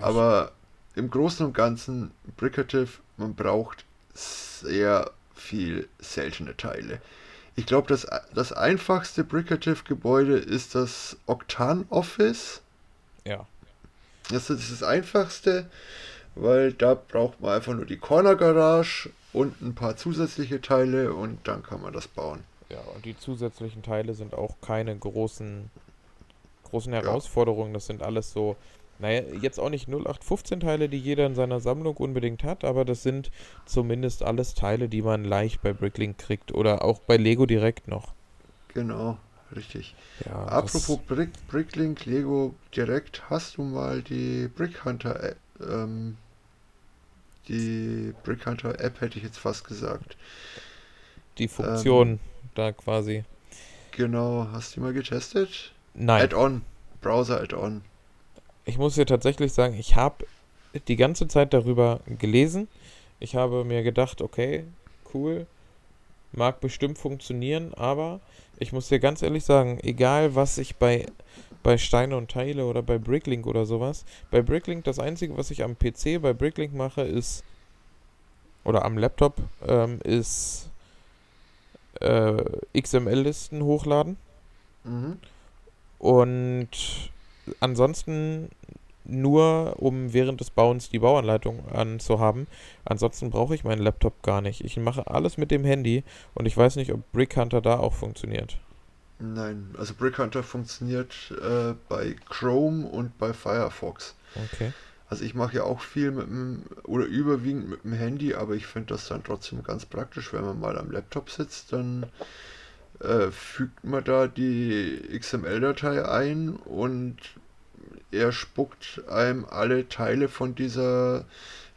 Speaker 4: Aber im Großen und Ganzen, Bricative, man braucht sehr viel seltene Teile. Ich glaube, das, das einfachste Bricative-Gebäude ist das Octan Office.
Speaker 3: ja.
Speaker 4: Das ist das einfachste, weil da braucht man einfach nur die Corner Garage und ein paar zusätzliche Teile und dann kann man das bauen.
Speaker 3: Ja, und die zusätzlichen Teile sind auch keine großen, großen Herausforderungen. Das sind alles so, naja, jetzt auch nicht 0815 Teile, die jeder in seiner Sammlung unbedingt hat, aber das sind zumindest alles Teile, die man leicht bei Bricklink kriegt oder auch bei Lego direkt noch.
Speaker 4: Genau, richtig.
Speaker 3: Ja,
Speaker 4: Apropos Brick, Bricklink Lego Direkt, hast du mal die Brick Hunter App, ähm, die Brick Hunter App hätte ich jetzt fast gesagt.
Speaker 3: die Funktion da quasi.
Speaker 4: Genau, hast du die mal getestet?
Speaker 3: Nein,
Speaker 4: Add-on, Browser Add-on.
Speaker 3: ich muss dir tatsächlich sagen, ich habe die ganze Zeit darüber gelesen. Ich habe mir gedacht, okay, cool, mag bestimmt funktionieren, aber ich muss dir ganz ehrlich sagen, egal was ich bei, bei Steine und Teile oder bei Bricklink oder sowas, bei Bricklink das Einzige, was ich am PC bei Bricklink mache, ist, oder am Laptop, ähm, ist äh, XML-Listen hochladen.
Speaker 4: Mhm.
Speaker 3: Und ansonsten nur, um während des Bauens die Bauanleitung anzuhaben. Ansonsten brauche ich meinen Laptop gar nicht. Ich mache alles mit dem Handy und ich weiß nicht, ob Brick Hunter da auch funktioniert.
Speaker 4: Nein, also Brick Hunter funktioniert äh, bei Chrome und bei Firefox.
Speaker 3: Okay.
Speaker 4: Also ich mache ja auch viel mit dem, oder überwiegend mit dem Handy, aber ich finde das dann trotzdem ganz praktisch, wenn man mal am Laptop sitzt, dann äh, fügt man da die XML-Datei ein und er spuckt einem alle Teile von dieser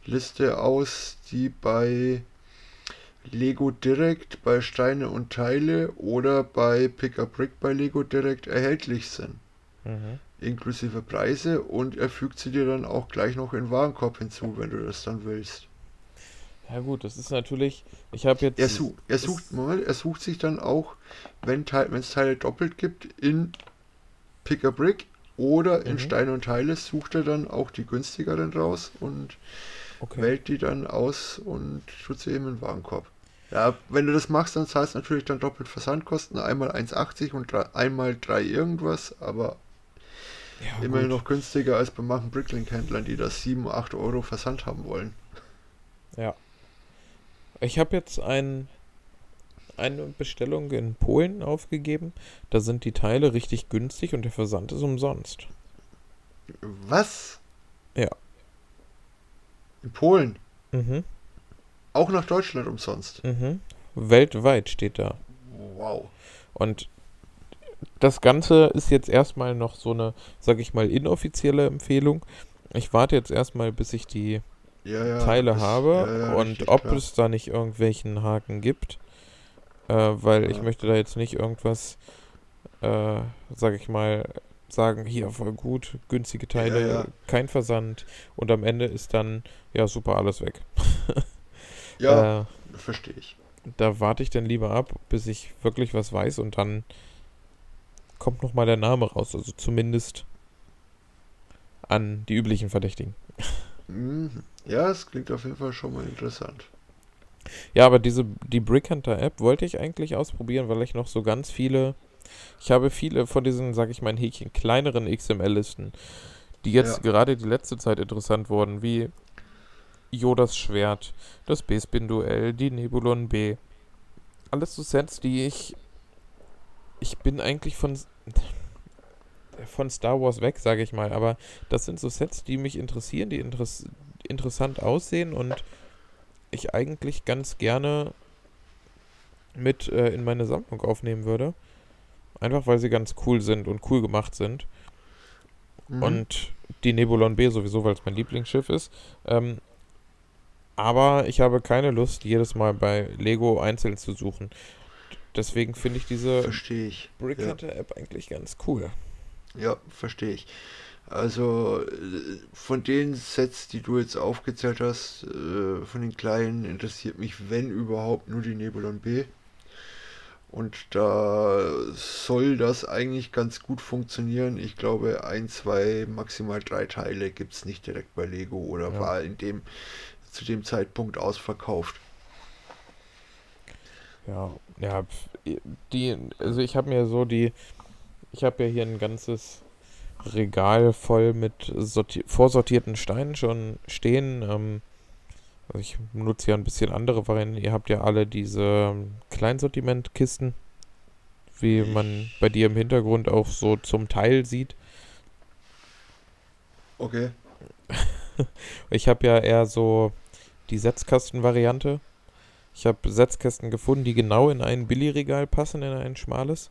Speaker 4: Liste aus, die bei Lego Direct, bei Steine und Teile oder bei Pick a Brick bei Lego Direct erhältlich sind.
Speaker 3: Mhm.
Speaker 4: Inklusive Preise und er fügt sie dir dann auch gleich noch in den Warenkorb hinzu, wenn du das dann willst.
Speaker 3: Ja gut, das ist natürlich, ich habe jetzt...
Speaker 4: Er, su er sucht mal, er sucht sich dann auch, wenn es Teile doppelt gibt, in Pick a Brick oder in
Speaker 3: Mhm.
Speaker 4: Steine und Teile sucht er dann auch die günstigeren raus und
Speaker 3: Okay.
Speaker 4: wählt die dann aus und tut sie eben in den Warenkorb. Ja, wenn du das machst, dann zahlst du natürlich dann doppelt Versandkosten, einmal 1,80 und drei, einmal 3 irgendwas, aber
Speaker 3: ja,
Speaker 4: immerhin noch günstiger als bei manchen Bricklink-Händlern, die das 7, 8 Euro Versand haben wollen.
Speaker 3: Ja. Ich habe jetzt ein, eine Bestellung in Polen aufgegeben. Da sind die Teile richtig günstig und der Versand ist umsonst.
Speaker 4: Was?
Speaker 3: Ja.
Speaker 4: In Polen?
Speaker 3: Mhm.
Speaker 4: Auch nach Deutschland umsonst?
Speaker 3: Mhm. Weltweit steht da.
Speaker 4: Wow.
Speaker 3: Und das Ganze ist jetzt erstmal noch so eine, sag ich mal, inoffizielle Empfehlung. Ich warte jetzt erstmal, bis ich die
Speaker 4: Ja, ja,
Speaker 3: Teile
Speaker 4: das-
Speaker 3: habe
Speaker 4: ja,
Speaker 3: und ob
Speaker 4: klar.
Speaker 3: es da nicht irgendwelchen Haken gibt. Äh, weil ich möchte da jetzt nicht irgendwas, äh, sag ich mal, sagen, hier voll gut, günstige Teile, kein Versand und am Ende ist dann, ja super, alles weg.
Speaker 4: Ja,
Speaker 3: Äh,
Speaker 4: verstehe ich.
Speaker 3: da warte ich dann lieber ab, bis ich wirklich was weiß und dann kommt nochmal der Name raus. Also zumindest an die üblichen Verdächtigen.
Speaker 4: Mhm. Ja, es klingt auf jeden Fall schon mal interessant.
Speaker 3: Ja, aber diese, die Brick Hunter App wollte ich eigentlich ausprobieren, weil ich noch so ganz viele, ich habe viele von diesen, sag ich mal, in Häkchen kleineren XML-Listen, die jetzt
Speaker 4: Ja.
Speaker 3: gerade die letzte Zeit interessant wurden, wie Yodas Schwert, das B-Spin-Duell, die Nebulon B. Alles so Sets, die ich, ich bin eigentlich von, von Star Wars weg, sage ich mal, aber das sind so Sets, die mich interessieren, die interess interessant aussehen und ich eigentlich ganz gerne mit äh, in meine Sammlung aufnehmen würde. Einfach weil sie ganz cool sind und cool gemacht sind.
Speaker 4: Mhm.
Speaker 3: Und die Nebulon B sowieso, weil es mein Lieblingsschiff ist. Ähm, aber ich habe keine Lust, jedes Mal bei Lego einzeln zu suchen. Deswegen finde ich diese
Speaker 4: verstehe ich.
Speaker 3: Brick
Speaker 4: Ja.
Speaker 3: Eigentlich ganz cool.
Speaker 4: Ja, verstehe ich. Also äh, von den Sets, die du jetzt aufgezählt hast, äh, von den kleinen, interessiert mich, wenn überhaupt, nur die Nebulon B. Und da soll das eigentlich ganz gut funktionieren. Ich glaube, ein, zwei, maximal drei Teile gibt es nicht direkt bei Lego oder
Speaker 3: Ja.
Speaker 4: war in dem zu dem Zeitpunkt ausverkauft.
Speaker 3: Ja, ja, die, also ich habe mir so die, ich habe ja hier ein ganzes Regal voll mit sorti vorsortierten Steinen schon stehen. Ähm, also ich nutze ja ein bisschen andere Varianten. Ihr habt ja alle diese Kleinsortimentkisten, wie man bei dir im Hintergrund auch so zum Teil sieht.
Speaker 4: Okay.
Speaker 3: Ich habe ja eher so die Setzkasten-Variante. Ich habe Setzkästen gefunden, die genau in ein Billigregal passen, in ein schmales.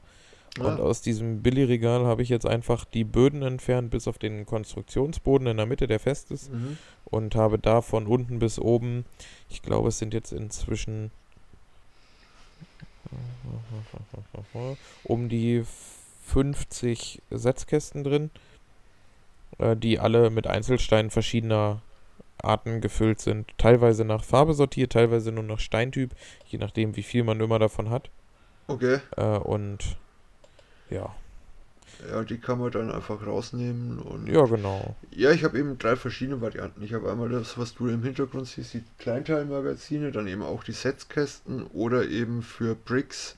Speaker 3: Und
Speaker 4: Ah,
Speaker 3: aus diesem Billigregal habe ich jetzt einfach die Böden entfernt, bis auf den Konstruktionsboden in der Mitte, der fest ist.
Speaker 4: mhm.
Speaker 3: Und habe da von unten bis oben, ich glaube, es sind jetzt inzwischen um die 50 Setzkästen drin, äh, die alle mit Einzelsteinen verschiedener Arten gefüllt sind. Teilweise nach Farbe sortiert, teilweise nur nach Steintyp, je nachdem, wie viel man immer davon hat.
Speaker 4: Okay.
Speaker 3: Äh, und ja,
Speaker 4: Ja, die kann man dann einfach rausnehmen und
Speaker 3: ja, genau.
Speaker 4: Ja, ich habe eben drei verschiedene Varianten. Ich habe einmal das, was du im Hintergrund siehst, die Kleinteilmagazine, dann eben auch die Setzkästen oder eben für Bricks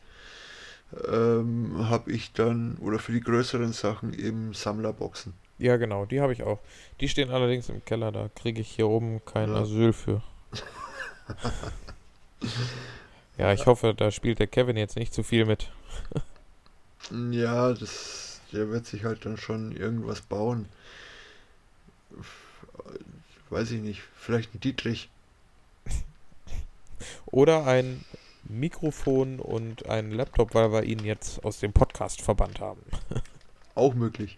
Speaker 4: ähm, habe ich dann, oder für die größeren Sachen eben Sammlerboxen.
Speaker 3: Ja, genau, die habe ich auch. Die stehen allerdings im Keller, da kriege ich hier oben kein
Speaker 4: Ja.
Speaker 3: Asyl für. ja, ich hoffe, da spielt der Kevin jetzt nicht zu viel mit.
Speaker 4: Ja, das, der wird sich halt dann schon irgendwas bauen. Weiß ich nicht, vielleicht ein Dietrich.
Speaker 3: Oder ein Mikrofon und ein Laptop, weil wir ihn jetzt aus dem Podcast verbannt haben.
Speaker 4: Auch möglich.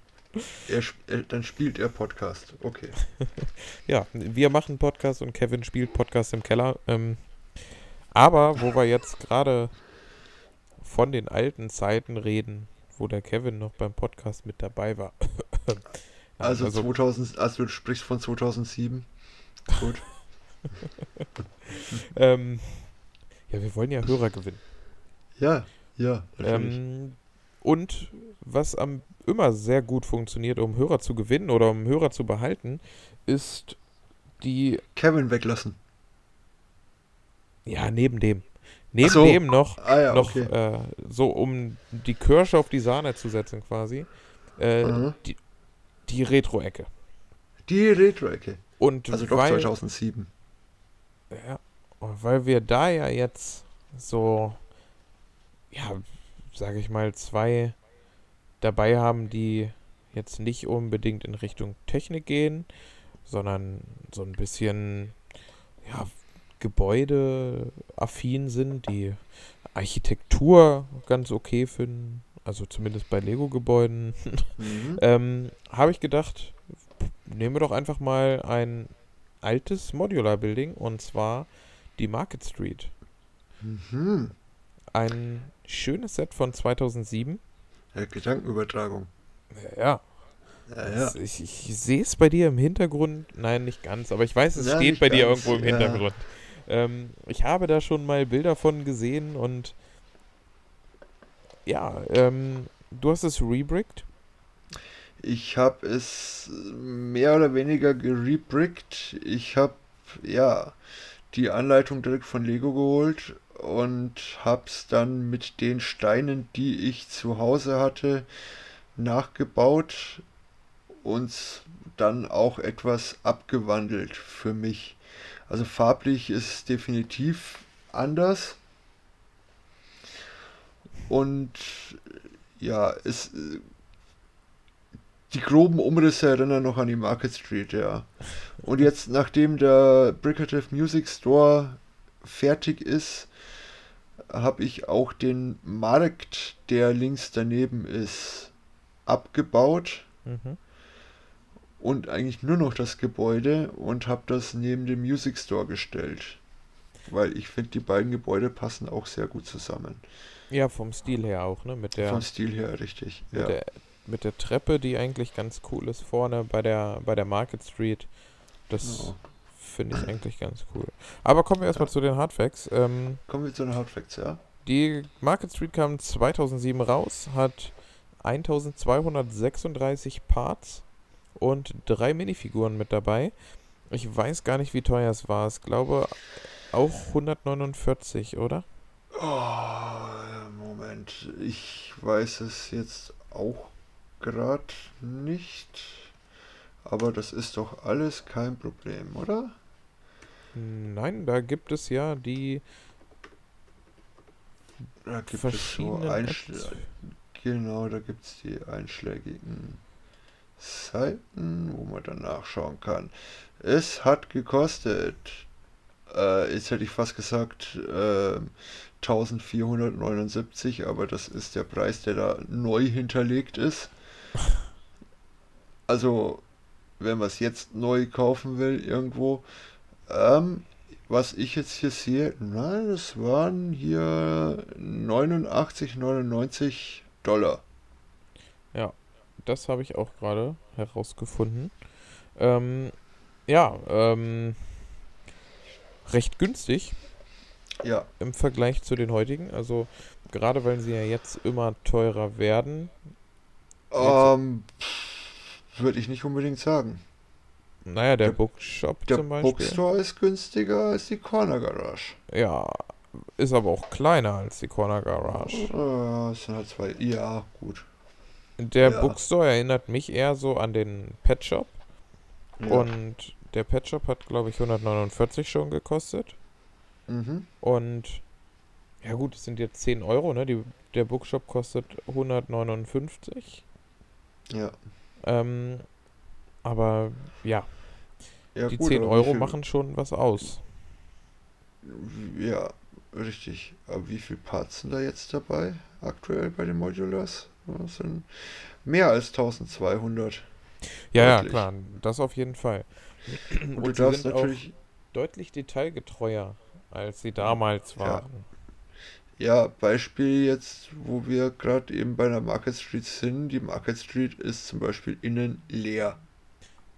Speaker 4: Er, er, dann spielt er Podcast. Okay.
Speaker 3: Ja, wir machen Podcast und Kevin spielt Podcast im Keller. Ähm, aber wo wir jetzt gerade von den alten Zeiten reden, wo der Kevin noch beim Podcast mit dabei war. Ja,
Speaker 4: Also, 2000, also du sprichst von 2007. Gut.
Speaker 3: ähm, ja, wir wollen ja Hörer gewinnen.
Speaker 4: Ja, ja.
Speaker 3: Ähm, und was am immer sehr gut funktioniert, um Hörer zu gewinnen oder um Hörer zu behalten, ist die,
Speaker 4: Kevin weglassen.
Speaker 3: ja, neben dem. Neben
Speaker 4: so.
Speaker 3: dem noch,
Speaker 4: Ah ja,
Speaker 3: noch
Speaker 4: okay.
Speaker 3: äh, so um die Kirsche auf die Sahne zu setzen quasi, äh,
Speaker 4: Mhm.
Speaker 3: die, die Retro-Ecke.
Speaker 4: Die Retro-Ecke.
Speaker 3: Und
Speaker 4: Also doch
Speaker 3: weil,
Speaker 4: 2007.
Speaker 3: Ja, weil wir da ja jetzt so, ja, sage ich mal, zwei dabei haben, die jetzt nicht unbedingt in Richtung Technik sondern so ein bisschen, ja, gebäudeaffin sind, die Architektur ganz okay finden, also zumindest bei Lego-Gebäuden,
Speaker 4: Mhm.
Speaker 3: ähm, habe ich gedacht, nehmen wir doch einfach mal ein altes Modular-Building und zwar die Market Street.
Speaker 4: Mhm.
Speaker 3: Ein schönes Set von 2007.
Speaker 4: Ja, Gedankenübertragung.
Speaker 3: Ja,
Speaker 4: Ja, ja.
Speaker 3: ich, ich sehe es bei dir im Hintergrund. Nein, nicht ganz, aber ich weiß, es
Speaker 4: Ja,
Speaker 3: steht bei dir
Speaker 4: ganz,
Speaker 3: irgendwo im. Hintergrund. Ähm, ich habe da schon mal Bilder von gesehen und ja, ähm, du hast es rebrickt.
Speaker 4: Ich habe es mehr oder weniger gerebrickt. Ich habe ja die Anleitung direkt von Lego geholt und hab's dann mit den Steinen, die ich zu Hause hatte, nachgebaut und dann auch etwas abgewandelt für mich. Also farblich ist es definitiv anders. Und ja, es die groben Umrisse erinnern noch an die Market Street, ja. Und jetzt, nachdem der Bricative Music Store fertig ist, habe ich auch den Markt, der links daneben ist, abgebaut
Speaker 3: Mhm.
Speaker 4: und eigentlich nur noch das Gebäude und habe das neben dem Music Store gestellt. Weil ich finde, die beiden Gebäude passen auch sehr gut zusammen.
Speaker 3: Ja, vom Stil her auch, ne? Mit der,
Speaker 4: Vom Stil her richtig.
Speaker 3: mit
Speaker 4: Ja.
Speaker 3: der mit der Treppe, die eigentlich ganz cool ist vorne bei der bei der Market Street. Das
Speaker 4: Genau.
Speaker 3: Finde ich eigentlich ganz cool. Aber kommen wir erstmal zu den Hardfacts. Ähm,
Speaker 4: Kommen wir zu den Hardfacts, ja?
Speaker 3: Die Market Street kam 2007 raus, hat 1236 Parts und drei Minifiguren mit dabei. Ich weiß gar nicht, wie teuer es war. Ich glaube auch 149, oder?
Speaker 4: Oh, Moment, ich weiß es jetzt auch gerade nicht. Aber das ist doch alles kein Problem, oder?
Speaker 3: Nein, da gibt es ja die
Speaker 4: Da gibt es so
Speaker 3: verschiedenen
Speaker 4: Einschl
Speaker 3: Apps.
Speaker 4: Genau, da gibt es die einschlägigen Seiten, wo man dann nachschauen kann. Es hat gekostet, äh, jetzt hätte ich fast gesagt, äh, 1479, aber das ist der Preis, der da neu hinterlegt ist. Also, wenn man es jetzt neu kaufen will, irgendwo, ähm, was ich jetzt hier sehe, nein, das waren hier 89,99 Dollar.
Speaker 3: Das habe ich auch gerade herausgefunden. Ähm, ja, ähm, recht günstig
Speaker 4: Ja,
Speaker 3: im Vergleich zu den heutigen. Also gerade weil sie ja jetzt immer teurer werden.
Speaker 4: ähm, würde ich nicht unbedingt sagen.
Speaker 3: Naja, der
Speaker 4: Der-
Speaker 3: Bookshop
Speaker 4: Der
Speaker 3: zum Beispiel.
Speaker 4: Bookstore ist günstiger als die Corner Garage.
Speaker 3: Ja, ist aber auch kleiner als die Corner Garage.
Speaker 4: Äh, es sind halt zwei. Ja, gut.
Speaker 3: Der
Speaker 4: Ja.
Speaker 3: Bookstore erinnert mich eher so an den Pet Shop.
Speaker 4: Ja.
Speaker 3: Und der Pet Shop hat, glaube ich, 149 schon gekostet.
Speaker 4: mhm.
Speaker 3: Und Ja gut, es sind jetzt 10 Euro, ne? Die, der Bookshop kostet 159.
Speaker 4: Ja.
Speaker 3: Ähm, aber ja,
Speaker 4: ja
Speaker 3: die
Speaker 4: gut,
Speaker 3: 10
Speaker 4: aber wie
Speaker 3: Euro machen schon was aus.
Speaker 4: Ja, richtig. Aber wie viele Parts sind da jetzt dabei? Aktuell bei den Modulars? Das sind mehr als 1200.
Speaker 3: Ja, ja, klar, das auf jeden Fall.
Speaker 4: Und, du
Speaker 3: sie
Speaker 4: darfst
Speaker 3: sind
Speaker 4: natürlich,
Speaker 3: auch deutlich detailgetreuer, als sie damals
Speaker 4: Ja.
Speaker 3: waren.
Speaker 4: ja, Beispiel jetzt, wo wir gerade eben bei der Market Street sind. Die Market Street ist zum Beispiel innen leer.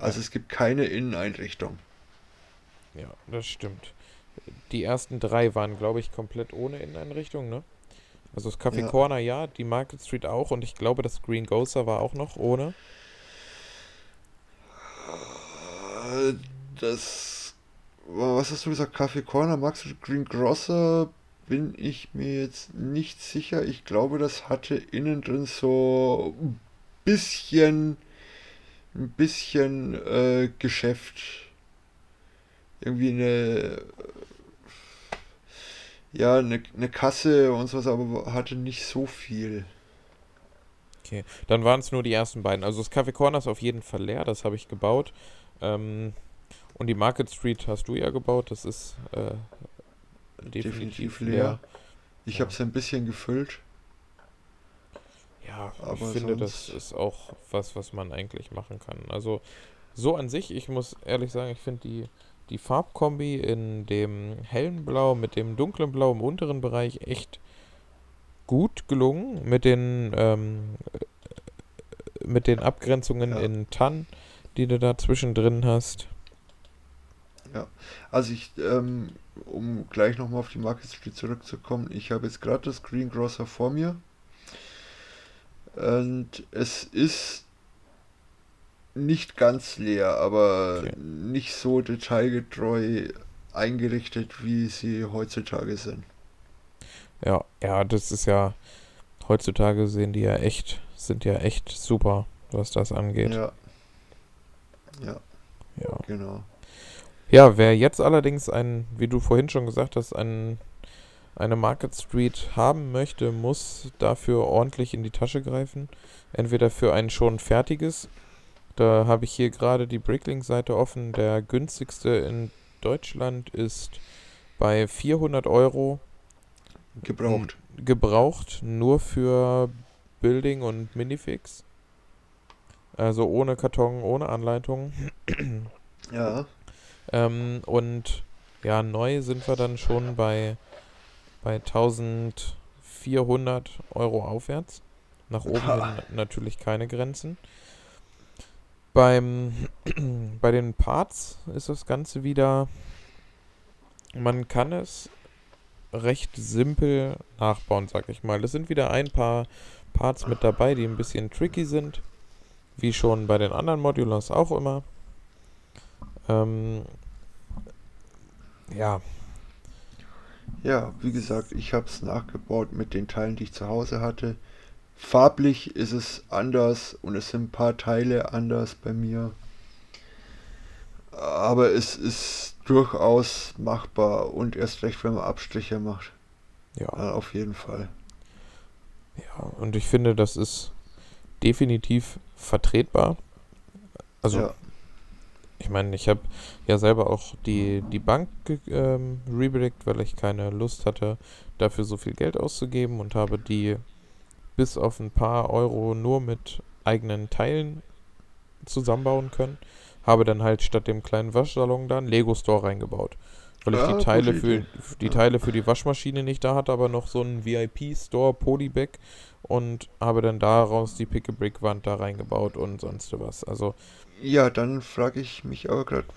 Speaker 4: Also es gibt keine Inneneinrichtung.
Speaker 3: Ja, das stimmt. Die ersten drei waren, glaube ich, komplett ohne Inneneinrichtung, ne? Also das Café
Speaker 4: Ja.
Speaker 3: Corner ja, die Market Street auch und ich glaube, das Green Ghoster war auch noch ohne.
Speaker 4: Äh, Das, was hast du gesagt? Kaffee Corner, Max Green Grosser bin ich mir jetzt nicht sicher. Ich glaube, das hatte innen drin so ein bisschen, ein bisschen äh, Geschäft. Irgendwie eine, ja, eine, eine Kasse und sowas, aber hatte nicht so viel.
Speaker 3: Okay, dann waren es nur die ersten beiden. Also das Café Corner ist auf jeden Fall leer, das habe ich gebaut. Ähm, und die Market Street hast du ja gebaut, das ist äh, definitiv,
Speaker 4: Definitiv
Speaker 3: leer.
Speaker 4: leer. Ich
Speaker 3: Ja.
Speaker 4: habe es ein bisschen gefüllt.
Speaker 3: Ja, ich
Speaker 4: Aber
Speaker 3: finde, das ist auch was, was man eigentlich machen kann. Also so an sich, ich muss ehrlich sagen, ich finde die, die Farbkombi in dem hellen Blau mit dem dunklen Blau im unteren Bereich echt gut gelungen. Mit den, ähm, äh, mit den Abgrenzungen
Speaker 4: Ja.
Speaker 3: in Tann, die du da zwischendrin hast.
Speaker 4: Also ich, ähm, um gleich nochmal auf die Market Street zurückzukommen, ich habe jetzt gerade das Green Grosser vor mir. Und es ist nicht ganz leer, aber
Speaker 3: Okay.
Speaker 4: nicht so detailgetreu eingerichtet, wie sie heutzutage sind.
Speaker 3: Ja, ja, das ist ja, heutzutage sehen die ja echt, sind ja echt super, was das angeht.
Speaker 4: Ja. Ja,
Speaker 3: ja.
Speaker 4: genau.
Speaker 3: Ja, wer jetzt allerdings ein, wie du vorhin schon gesagt hast, ein, eine Market Street haben möchte, muss dafür ordentlich in die Tasche greifen. Entweder für ein schon fertiges, da habe ich hier gerade die Bricklink-Seite offen. Der günstigste in Deutschland ist bei 400 Euro
Speaker 4: Gebraucht.
Speaker 3: gebraucht, nur für Building und Minifix. Also ohne Karton, ohne Anleitung.
Speaker 4: Ja.
Speaker 3: Ähm, und ja, neu sind wir dann schon bei, bei 1400 Euro aufwärts. Nach oben hin natürlich keine Grenzen. Beim, bei den Parts ist das Ganze wieder, man kann es recht simpel nachbauen, sag ich mal. Es sind wieder ein paar Parts mit dabei, die ein bisschen tricky sind, wie schon bei den anderen Modulars auch immer. Ähm, ja,
Speaker 4: Ja, wie gesagt, ich habe es nachgebaut mit den Teilen, die ich zu Hause hatte. Farblich ist es anders und es sind ein paar Teile anders bei mir. Aber es ist durchaus machbar und erst recht, wenn man Abstriche macht.
Speaker 3: ja,
Speaker 4: Ja, auf jeden Fall.
Speaker 3: ja. Und ich finde, das ist definitiv vertretbar. Also,
Speaker 4: ja,
Speaker 3: ich meine, ich habe ja selber auch die, die Bank ähm, rebrickt, weil ich keine Lust hatte, dafür so viel Geld auszugeben und habe die bis auf ein paar Euro nur mit eigenen Teilen zusammenbauen können. Habe dann halt statt dem kleinen Waschsalon da einen Lego-Store reingebaut. Weil ich die Teile für die. Teile für die Waschmaschine nicht da hatte, aber noch so einen VIP-Store Polybag und habe dann daraus die Pick-a-Brick-Wand da reingebaut und sonst was. Also
Speaker 4: ja, dann frage ich mich aber gerade,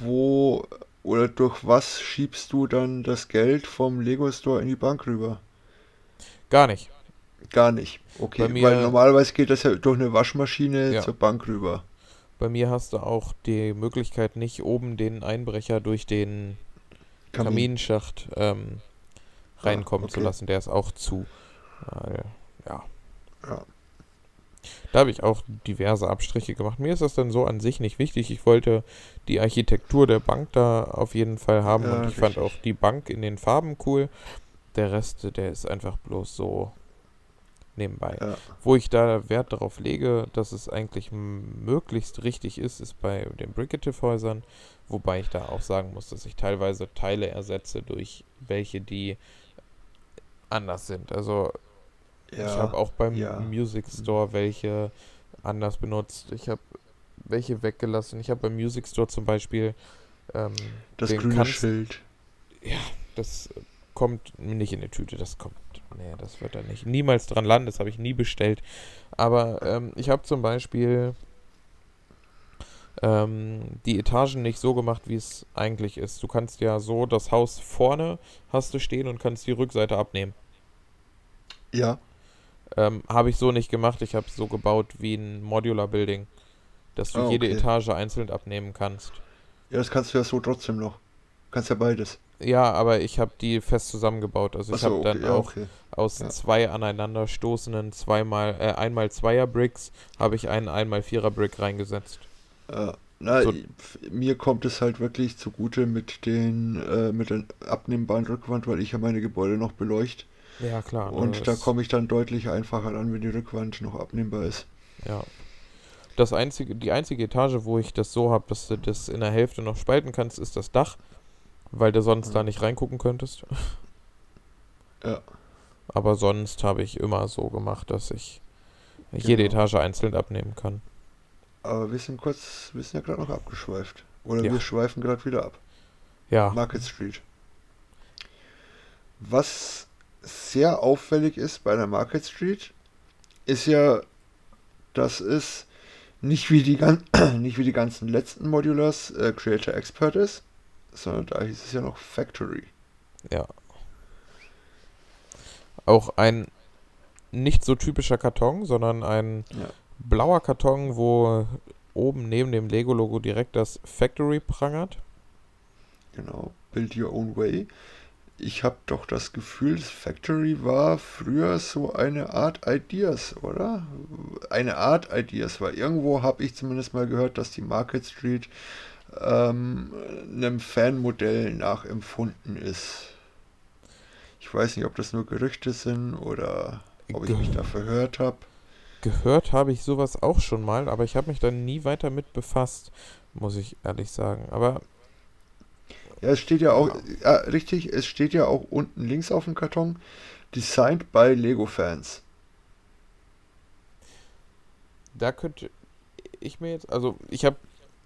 Speaker 4: wo oder durch was schiebst du dann das Geld vom Lego Store in die Bank rüber?
Speaker 3: gar nicht.
Speaker 4: Gar nicht. Okay,
Speaker 3: mir-
Speaker 4: weil normalerweise geht das ja durch eine Waschmaschine
Speaker 3: Ja.
Speaker 4: zur Bank rüber.
Speaker 3: Bei mir hast du auch die Möglichkeit, nicht oben den Einbrecher durch den
Speaker 4: Kamin.
Speaker 3: Kaminschacht ähm, reinkommen zu
Speaker 4: okay.
Speaker 3: lassen. Der ist auch zu. Weil, ja.
Speaker 4: Ja.
Speaker 3: Da habe ich auch diverse Abstriche gemacht. Mir ist das dann so an sich nicht wichtig. Ich wollte die Architektur der Bank da auf jeden Fall haben
Speaker 4: Ja,
Speaker 3: und ich fand
Speaker 4: richtig.
Speaker 3: auch die Bank in den Farben cool. der Rest, der ist einfach bloß so nebenbei.
Speaker 4: Ja.
Speaker 3: Wo ich da Wert darauf lege, dass es eigentlich möglichst richtig ist, ist bei den Bricative-Häusern, wobei ich da auch sagen muss, dass ich teilweise Teile ersetze durch welche, die anders sind. Also
Speaker 4: Ja.
Speaker 3: ich habe auch beim
Speaker 4: ja.
Speaker 3: Music Store welche anders benutzt. Ich habe welche weggelassen. Ich habe beim Music Store zum Beispiel ähm,
Speaker 4: das grüne
Speaker 3: kannst-
Speaker 4: Schild.
Speaker 3: das kommt nicht in die Tüte, das kommt. Nee, das wird da nicht. Niemals dran landen, das habe ich nie bestellt. Aber ähm, ich habe zum Beispiel ähm, die Etagen nicht so gemacht, wie es eigentlich ist. Du kannst ja so das Haus vorne hast du stehen und kannst die Rückseite abnehmen.
Speaker 4: Ja.
Speaker 3: Ähm, habe ich so nicht gemacht. Ich habe es so gebaut wie ein Modular Building, dass du
Speaker 4: Ah,
Speaker 3: jede
Speaker 4: okay.
Speaker 3: Etage einzeln abnehmen kannst.
Speaker 4: Ja, das kannst du ja so trotzdem noch. Kannst ja beides.
Speaker 3: Ja, aber ich habe die fest zusammengebaut. Also ich
Speaker 4: Achso,
Speaker 3: habe dann
Speaker 4: okay, ja,
Speaker 3: auch
Speaker 4: okay.
Speaker 3: aus
Speaker 4: Ja.
Speaker 3: zwei aneinanderstoßenden zweimal, äh, einmal Zweier Bricks habe ich einen einmal Vierer Brick reingesetzt.
Speaker 4: Ja. Na,
Speaker 3: So-
Speaker 4: mir kommt es halt wirklich zugute mit den äh, mit der abnehmbaren Rückwand, weil ich ja meine Gebäude noch beleuchte.
Speaker 3: Ja, klar. ne,
Speaker 4: Und da komme ich dann deutlich einfacher an, wenn die Rückwand noch abnehmbar ist.
Speaker 3: Ja. Das einzige, die einzige Etage, wo ich das so habe, dass du das in der Hälfte noch spalten kannst, ist das Dach, weil du sonst
Speaker 4: Mhm.
Speaker 3: da nicht reingucken könntest.
Speaker 4: Ja.
Speaker 3: Aber sonst habe ich immer so gemacht, dass ich jede
Speaker 4: Genau.
Speaker 3: Etage einzeln abnehmen kann.
Speaker 4: Aber wir sind kurz, wir sind ja gerade noch abgeschweift. Oder
Speaker 3: Ja.
Speaker 4: wir schweifen gerade wieder ab.
Speaker 3: Ja,
Speaker 4: Market Street. Was sehr auffällig ist bei der Market Street, ist ja, dass es nicht wie die, gan nicht wie die ganzen letzten Modulars äh, Creator Expert ist, sondern da hieß es ja noch Factory.
Speaker 3: ja. Auch ein nicht so typischer Karton, sondern ein
Speaker 4: Ja.
Speaker 3: blauer Karton, wo oben neben dem Lego-Logo direkt das Factory prangert.
Speaker 4: Genau, Build Your Own Way. Ich habe doch das Gefühl, das Factory war früher so eine Art Ideas, oder? Eine Art Ideas, weil irgendwo habe ich zumindest mal gehört, dass die Market Street ähm, einem Fanmodell nachempfunden ist. Ich weiß nicht, ob das nur Gerüchte sind oder ob ich mich da verhört habe.
Speaker 3: Gehört habe ich sowas auch schon mal, aber ich habe mich da nie weiter mit befasst, muss ich ehrlich sagen. Aber
Speaker 4: Ja, es steht ja auch, ja, richtig, es steht ja auch unten links auf dem Karton, designed by Lego Fans.
Speaker 3: da könnte ich mir jetzt, also ich habe,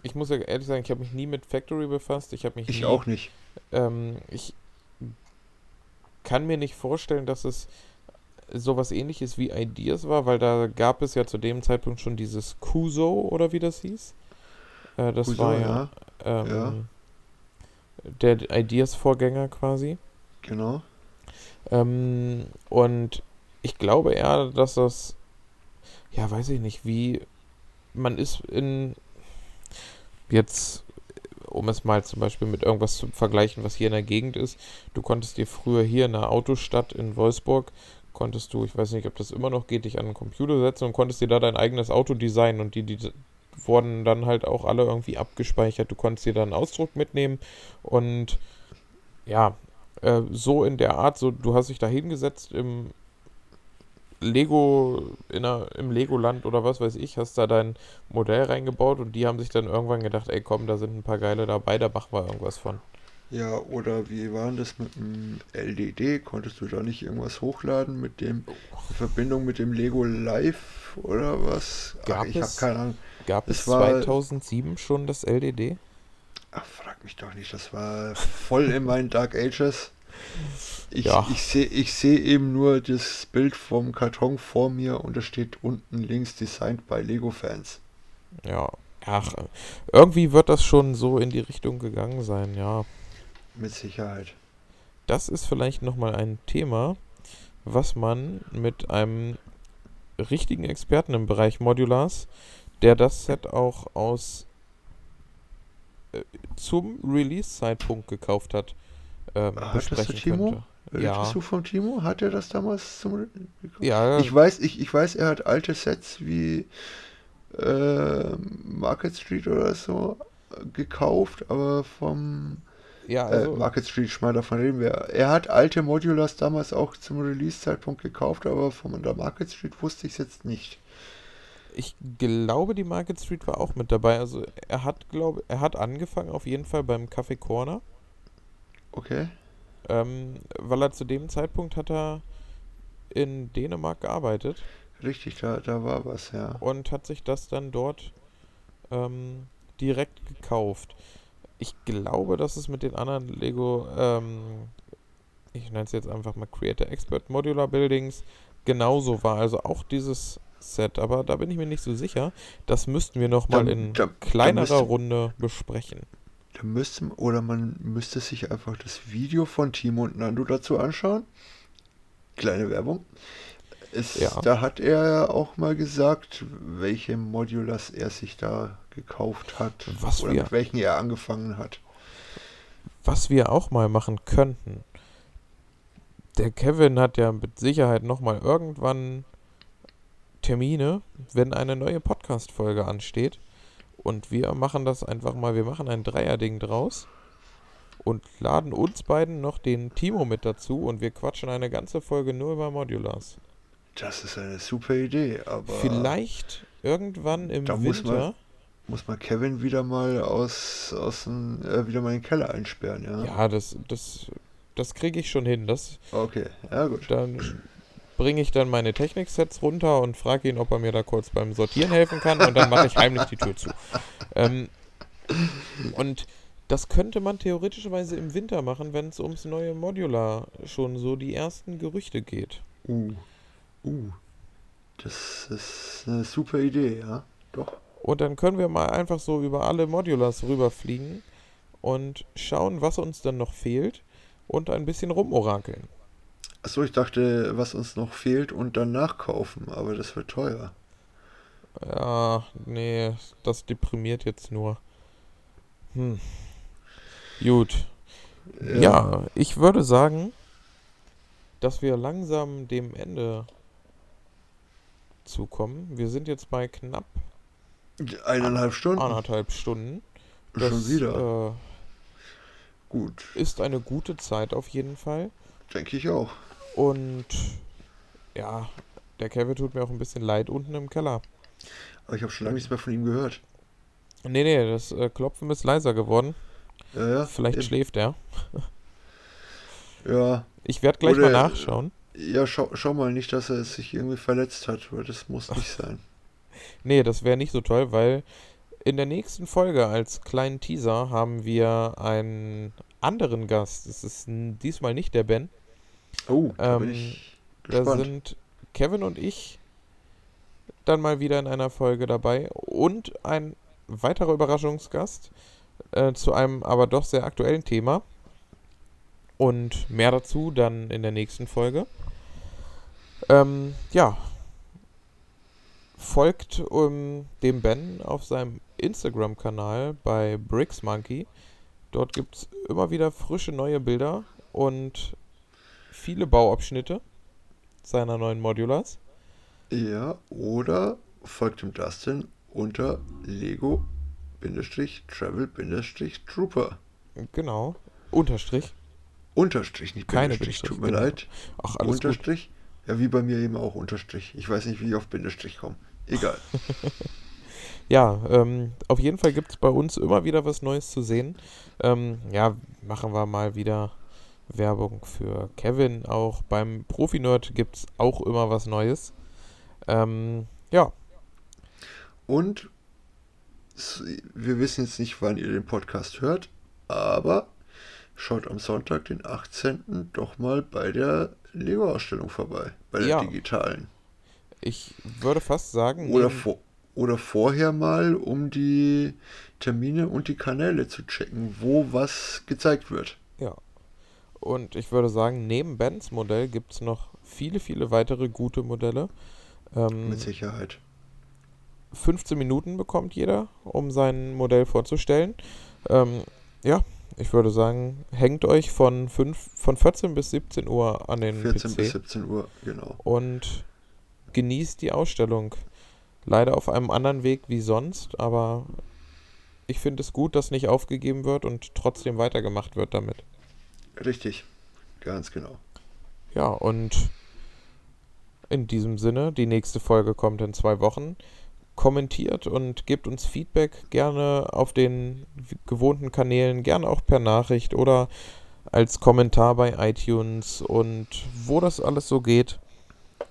Speaker 3: ich muss ja ehrlich sagen, ich habe mich nie mit Factory befasst. Ich habe mich
Speaker 4: Ich
Speaker 3: nie,
Speaker 4: auch nicht.
Speaker 3: Ähm, ich kann mir nicht vorstellen, dass es sowas ähnliches wie Ideas war, weil da gab es ja zu dem Zeitpunkt schon dieses Kuso oder wie das hieß. Äh, das
Speaker 4: Kuso,
Speaker 3: war ja, ähm,
Speaker 4: ja.
Speaker 3: Der Ideas-Vorgänger quasi.
Speaker 4: Genau.
Speaker 3: Ähm, und ich glaube eher, dass das, ja, weiß ich nicht, wie man ist in, jetzt, um es mal zum Beispiel mit irgendwas zu vergleichen, was hier in der Gegend ist, du konntest dir früher hier in der Autostadt in Wolfsburg, konntest du, ich weiß nicht, ob das immer noch geht, dich an den Computer setzen und konntest dir da dein eigenes Auto designen und die, die wurden dann halt auch alle irgendwie abgespeichert. Du konntest dir da einen Ausdruck mitnehmen und ja, äh, so in der Art, so du hast dich da hingesetzt im Lego, in der, im Legoland oder was weiß ich, hast da dein Modell reingebaut und die haben sich dann irgendwann gedacht, ey komm, da sind ein paar geile dabei, da machen wir irgendwas von.
Speaker 4: Ja, oder wie war denn das mit dem LDD? Konntest du da nicht irgendwas hochladen mit dem in Verbindung mit dem Lego Live oder was? Ach,
Speaker 3: Gab
Speaker 4: ich habe keine Ahnung.
Speaker 3: Gab
Speaker 4: Es
Speaker 3: es
Speaker 4: war-
Speaker 3: 2007 schon das LDD?
Speaker 4: Ach, frag mich doch nicht, das war voll in meinen Dark Ages. Ich,
Speaker 3: Ja.
Speaker 4: ich sehe ich seh eben nur das Bild vom Karton vor mir und da steht unten links Designed by Lego Fans.
Speaker 3: Ja. Ach, irgendwie wird das schon so in die Richtung gegangen sein, ja.
Speaker 4: Mit Sicherheit.
Speaker 3: Das ist vielleicht nochmal ein Thema, was man mit einem richtigen Experten im Bereich Modulars, der das Set auch aus äh, zum Release-Zeitpunkt gekauft hat, ähm,
Speaker 4: hattest du
Speaker 3: besprechen
Speaker 4: Timo?
Speaker 3: könnte.
Speaker 4: Hörtest
Speaker 3: Ja.
Speaker 4: du vom Timo? Hat er das damals zum
Speaker 3: Ja,
Speaker 4: Ich weiß, ich, ich weiß, er hat alte Sets wie äh, Market Street oder so äh, gekauft, aber vom
Speaker 3: Ja,
Speaker 4: äh,
Speaker 3: also,
Speaker 4: Market Street Schmal davon reden wir. Er hat alte Modulars damals auch zum Release-Zeitpunkt gekauft, aber von der Market Street wusste ich es jetzt nicht.
Speaker 3: Ich glaube, die Market Street war auch mit dabei. Also er hat, glaube er hat angefangen auf jeden Fall beim Café Corner,
Speaker 4: Okay.
Speaker 3: ähm, weil er zu dem Zeitpunkt hat er in Dänemark gearbeitet
Speaker 4: Richtig, da, da war was, ja.
Speaker 3: und hat sich das dann dort ähm, direkt gekauft. Ich glaube, dass es mit den anderen Lego, ähm, ich nenne es jetzt einfach mal Creator Expert Modular Buildings, genauso war. Also auch dieses Set, aber da bin ich mir nicht so sicher. Das müssten wir nochmal
Speaker 4: Da-
Speaker 3: in
Speaker 4: da- da
Speaker 3: kleinerer
Speaker 4: müsste-
Speaker 3: Runde besprechen.
Speaker 4: Da müsste, oder man müsste sich einfach das Video von Timo und Nando dazu anschauen. Kleine Werbung. Es,
Speaker 3: Ja.
Speaker 4: Da hat er ja auch mal gesagt, welche Modulars er sich da gekauft hat.
Speaker 3: Was
Speaker 4: oder
Speaker 3: wir-
Speaker 4: mit welchen er angefangen hat.
Speaker 3: Was wir auch mal machen könnten. Der Kevin hat ja mit Sicherheit nochmal irgendwann Termine, wenn eine neue Podcast-Folge ansteht. Und wir machen das einfach mal, wir machen ein Dreierding draus und laden uns beiden noch den Timo mit dazu und wir quatschen eine ganze Folge nur über Modulars.
Speaker 4: Das ist eine super Idee, aber
Speaker 3: Vielleicht irgendwann im
Speaker 4: Da muss man-
Speaker 3: Winter.
Speaker 4: muss man Kevin wieder mal aus, aus dem, äh, wieder mal in den Keller einsperren, ja?
Speaker 3: Ja, das, das, das kriege ich schon hin. Das,
Speaker 4: Okay, ja gut.
Speaker 3: Dann bringe ich dann meine Technik-Sets runter und frage ihn, ob er mir da kurz beim Sortieren helfen kann und dann mache ich heimlich die Tür zu. Ähm, und das könnte man theoretischerweise im Winter machen, wenn es ums neue Modular schon so die ersten Gerüchte geht.
Speaker 4: Uh, uh. Das ist eine super Idee, ja? Doch.
Speaker 3: Und dann können wir mal einfach so über alle Modulars rüberfliegen und schauen, was uns dann noch fehlt und ein bisschen rumorakeln.
Speaker 4: Achso, ich dachte, was uns noch fehlt und dann nachkaufen, aber das wird teuer.
Speaker 3: Ja, nee, das deprimiert jetzt nur. Hm. Gut. Ja. ich würde sagen, dass wir langsam dem Ende zukommen. Wir sind jetzt bei knapp
Speaker 4: Eineinhalb Stunden.
Speaker 3: anderthalb Stunden.
Speaker 4: Schon wieder.
Speaker 3: Äh,
Speaker 4: Gut,
Speaker 3: ist eine gute Zeit auf jeden Fall.
Speaker 4: denke ich auch.
Speaker 3: Und ja, der Kevin tut mir auch ein bisschen leid unten im Keller.
Speaker 4: Aber ich habe schon lange nichts mehr von ihm gehört.
Speaker 3: Nee, nee, das äh, Klopfen ist leiser geworden.
Speaker 4: Ja, ja.
Speaker 3: Vielleicht
Speaker 4: eben.
Speaker 3: schläft er.
Speaker 4: Ja,
Speaker 3: Ich werde gleich
Speaker 4: Oder-
Speaker 3: mal nachschauen.
Speaker 4: ja schau, schau mal nicht, dass er sich irgendwie verletzt hat, weil das muss nicht sein.
Speaker 3: Nee, das wäre nicht so toll, weil in der nächsten Folge als kleinen Teaser haben wir einen anderen Gast. Es ist diesmal nicht der Ben.
Speaker 4: Oh, da bin
Speaker 3: Ähm,
Speaker 4: ich
Speaker 3: Da
Speaker 4: gespannt.
Speaker 3: sind Kevin und ich dann mal wieder in einer Folge dabei und ein weiterer Überraschungsgast äh, zu einem aber doch sehr aktuellen Thema. Und mehr dazu dann in der nächsten Folge. Ähm, ja. Folgt um, dem Ben auf seinem Instagram-Kanal bei Bricks Monkey. Dort gibt es immer wieder frische neue Bilder und viele Bauabschnitte seiner neuen Modulars.
Speaker 4: Ja, oder folgt dem Dustin unter Lego-Travel-Trooper.
Speaker 3: Genau. Unterstrich.
Speaker 4: Unterstrich, nicht
Speaker 3: Keine
Speaker 4: Bindestrich, tut mir
Speaker 3: genau.
Speaker 4: leid.
Speaker 3: Ach, alles gut.
Speaker 4: Unterstrich? Ja, wie bei mir eben auch Unterstrich. Ich weiß nicht, wie ich auf Bindestrich komme. Egal.
Speaker 3: Ja, ähm, auf jeden Fall gibt es bei uns immer wieder was Neues zu sehen. Ähm, ja, machen wir mal wieder Werbung für Kevin. Auch beim Profi-Nerd gibt es auch immer was Neues. Ähm, ja,
Speaker 4: Und wir wissen jetzt nicht, wann ihr den Podcast hört, aber schaut am Sonntag, den 18. doch mal bei der Lego-Ausstellung vorbei. Bei der
Speaker 3: Ja.
Speaker 4: digitalen.
Speaker 3: ich würde fast sagen,
Speaker 4: Oder, vor, oder vorher mal, um die Termine und die Kanäle zu checken, wo was gezeigt wird.
Speaker 3: ja. Und ich würde sagen, neben Bens Modell gibt es noch viele, viele weitere gute Modelle. Ähm,
Speaker 4: Mit Sicherheit.
Speaker 3: 15 Minuten bekommt jeder, um sein Modell vorzustellen. Ähm, ja, ich würde sagen, hängt euch von, 5, von 14 bis 17 Uhr an den
Speaker 4: 14
Speaker 3: PC
Speaker 4: bis 17 Uhr, genau.
Speaker 3: und genießt die Ausstellung. Leider auf einem anderen Weg wie sonst, aber ich finde es gut, dass nicht aufgegeben wird und trotzdem weitergemacht wird damit.
Speaker 4: Richtig, ganz genau.
Speaker 3: Ja, und in diesem Sinne, die nächste Folge kommt in zwei Wochen. Kommentiert und gebt uns Feedback gerne auf den gewohnten Kanälen, gerne auch per Nachricht oder als Kommentar bei iTunes und wo das alles so geht.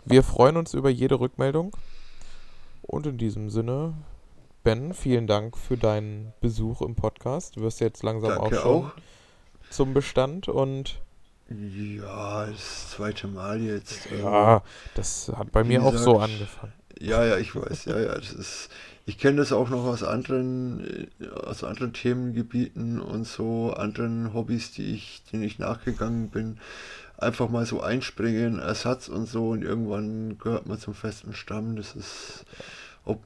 Speaker 3: Wir freuen uns über jede Rückmeldung. Und in diesem Sinne, Ben, vielen Dank für deinen Besuch im Podcast. Du wirst jetzt langsam
Speaker 4: Danke
Speaker 3: auch schon
Speaker 4: auch.
Speaker 3: Zum Bestand und
Speaker 4: Ja, das zweite Mal jetzt. ähm,
Speaker 3: ja, das hat bei mir auch so
Speaker 4: gesagt,
Speaker 3: angefangen.
Speaker 4: Ja, ja, ich weiß, ja, ja, das ist, ich kenne das auch noch aus anderen, äh, aus anderen Themengebieten und so, anderen Hobbys, die ich, denen ich nachgegangen bin. Einfach mal so einspringen, Ersatz und so und irgendwann gehört man zum festen Stamm. Das ist ob,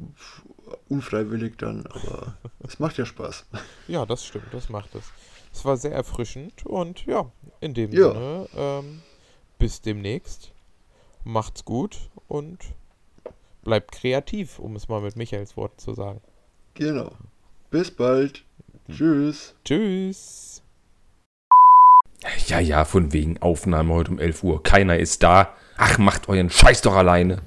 Speaker 4: unfreiwillig dann, aber es macht ja Spaß.
Speaker 3: Ja, das stimmt, das macht es. Es war sehr erfrischend und ja, in dem
Speaker 4: Ja.
Speaker 3: Sinne, ähm, bis demnächst. Macht's gut und bleibt kreativ, um es mal mit Michaels Worten zu sagen.
Speaker 4: Genau. Bis bald. Tschüss.
Speaker 3: Tschüss.
Speaker 5: Ja, ja, von wegen Aufnahme heute um 11 Uhr. Keiner ist da. Ach, macht euren Scheiß doch alleine.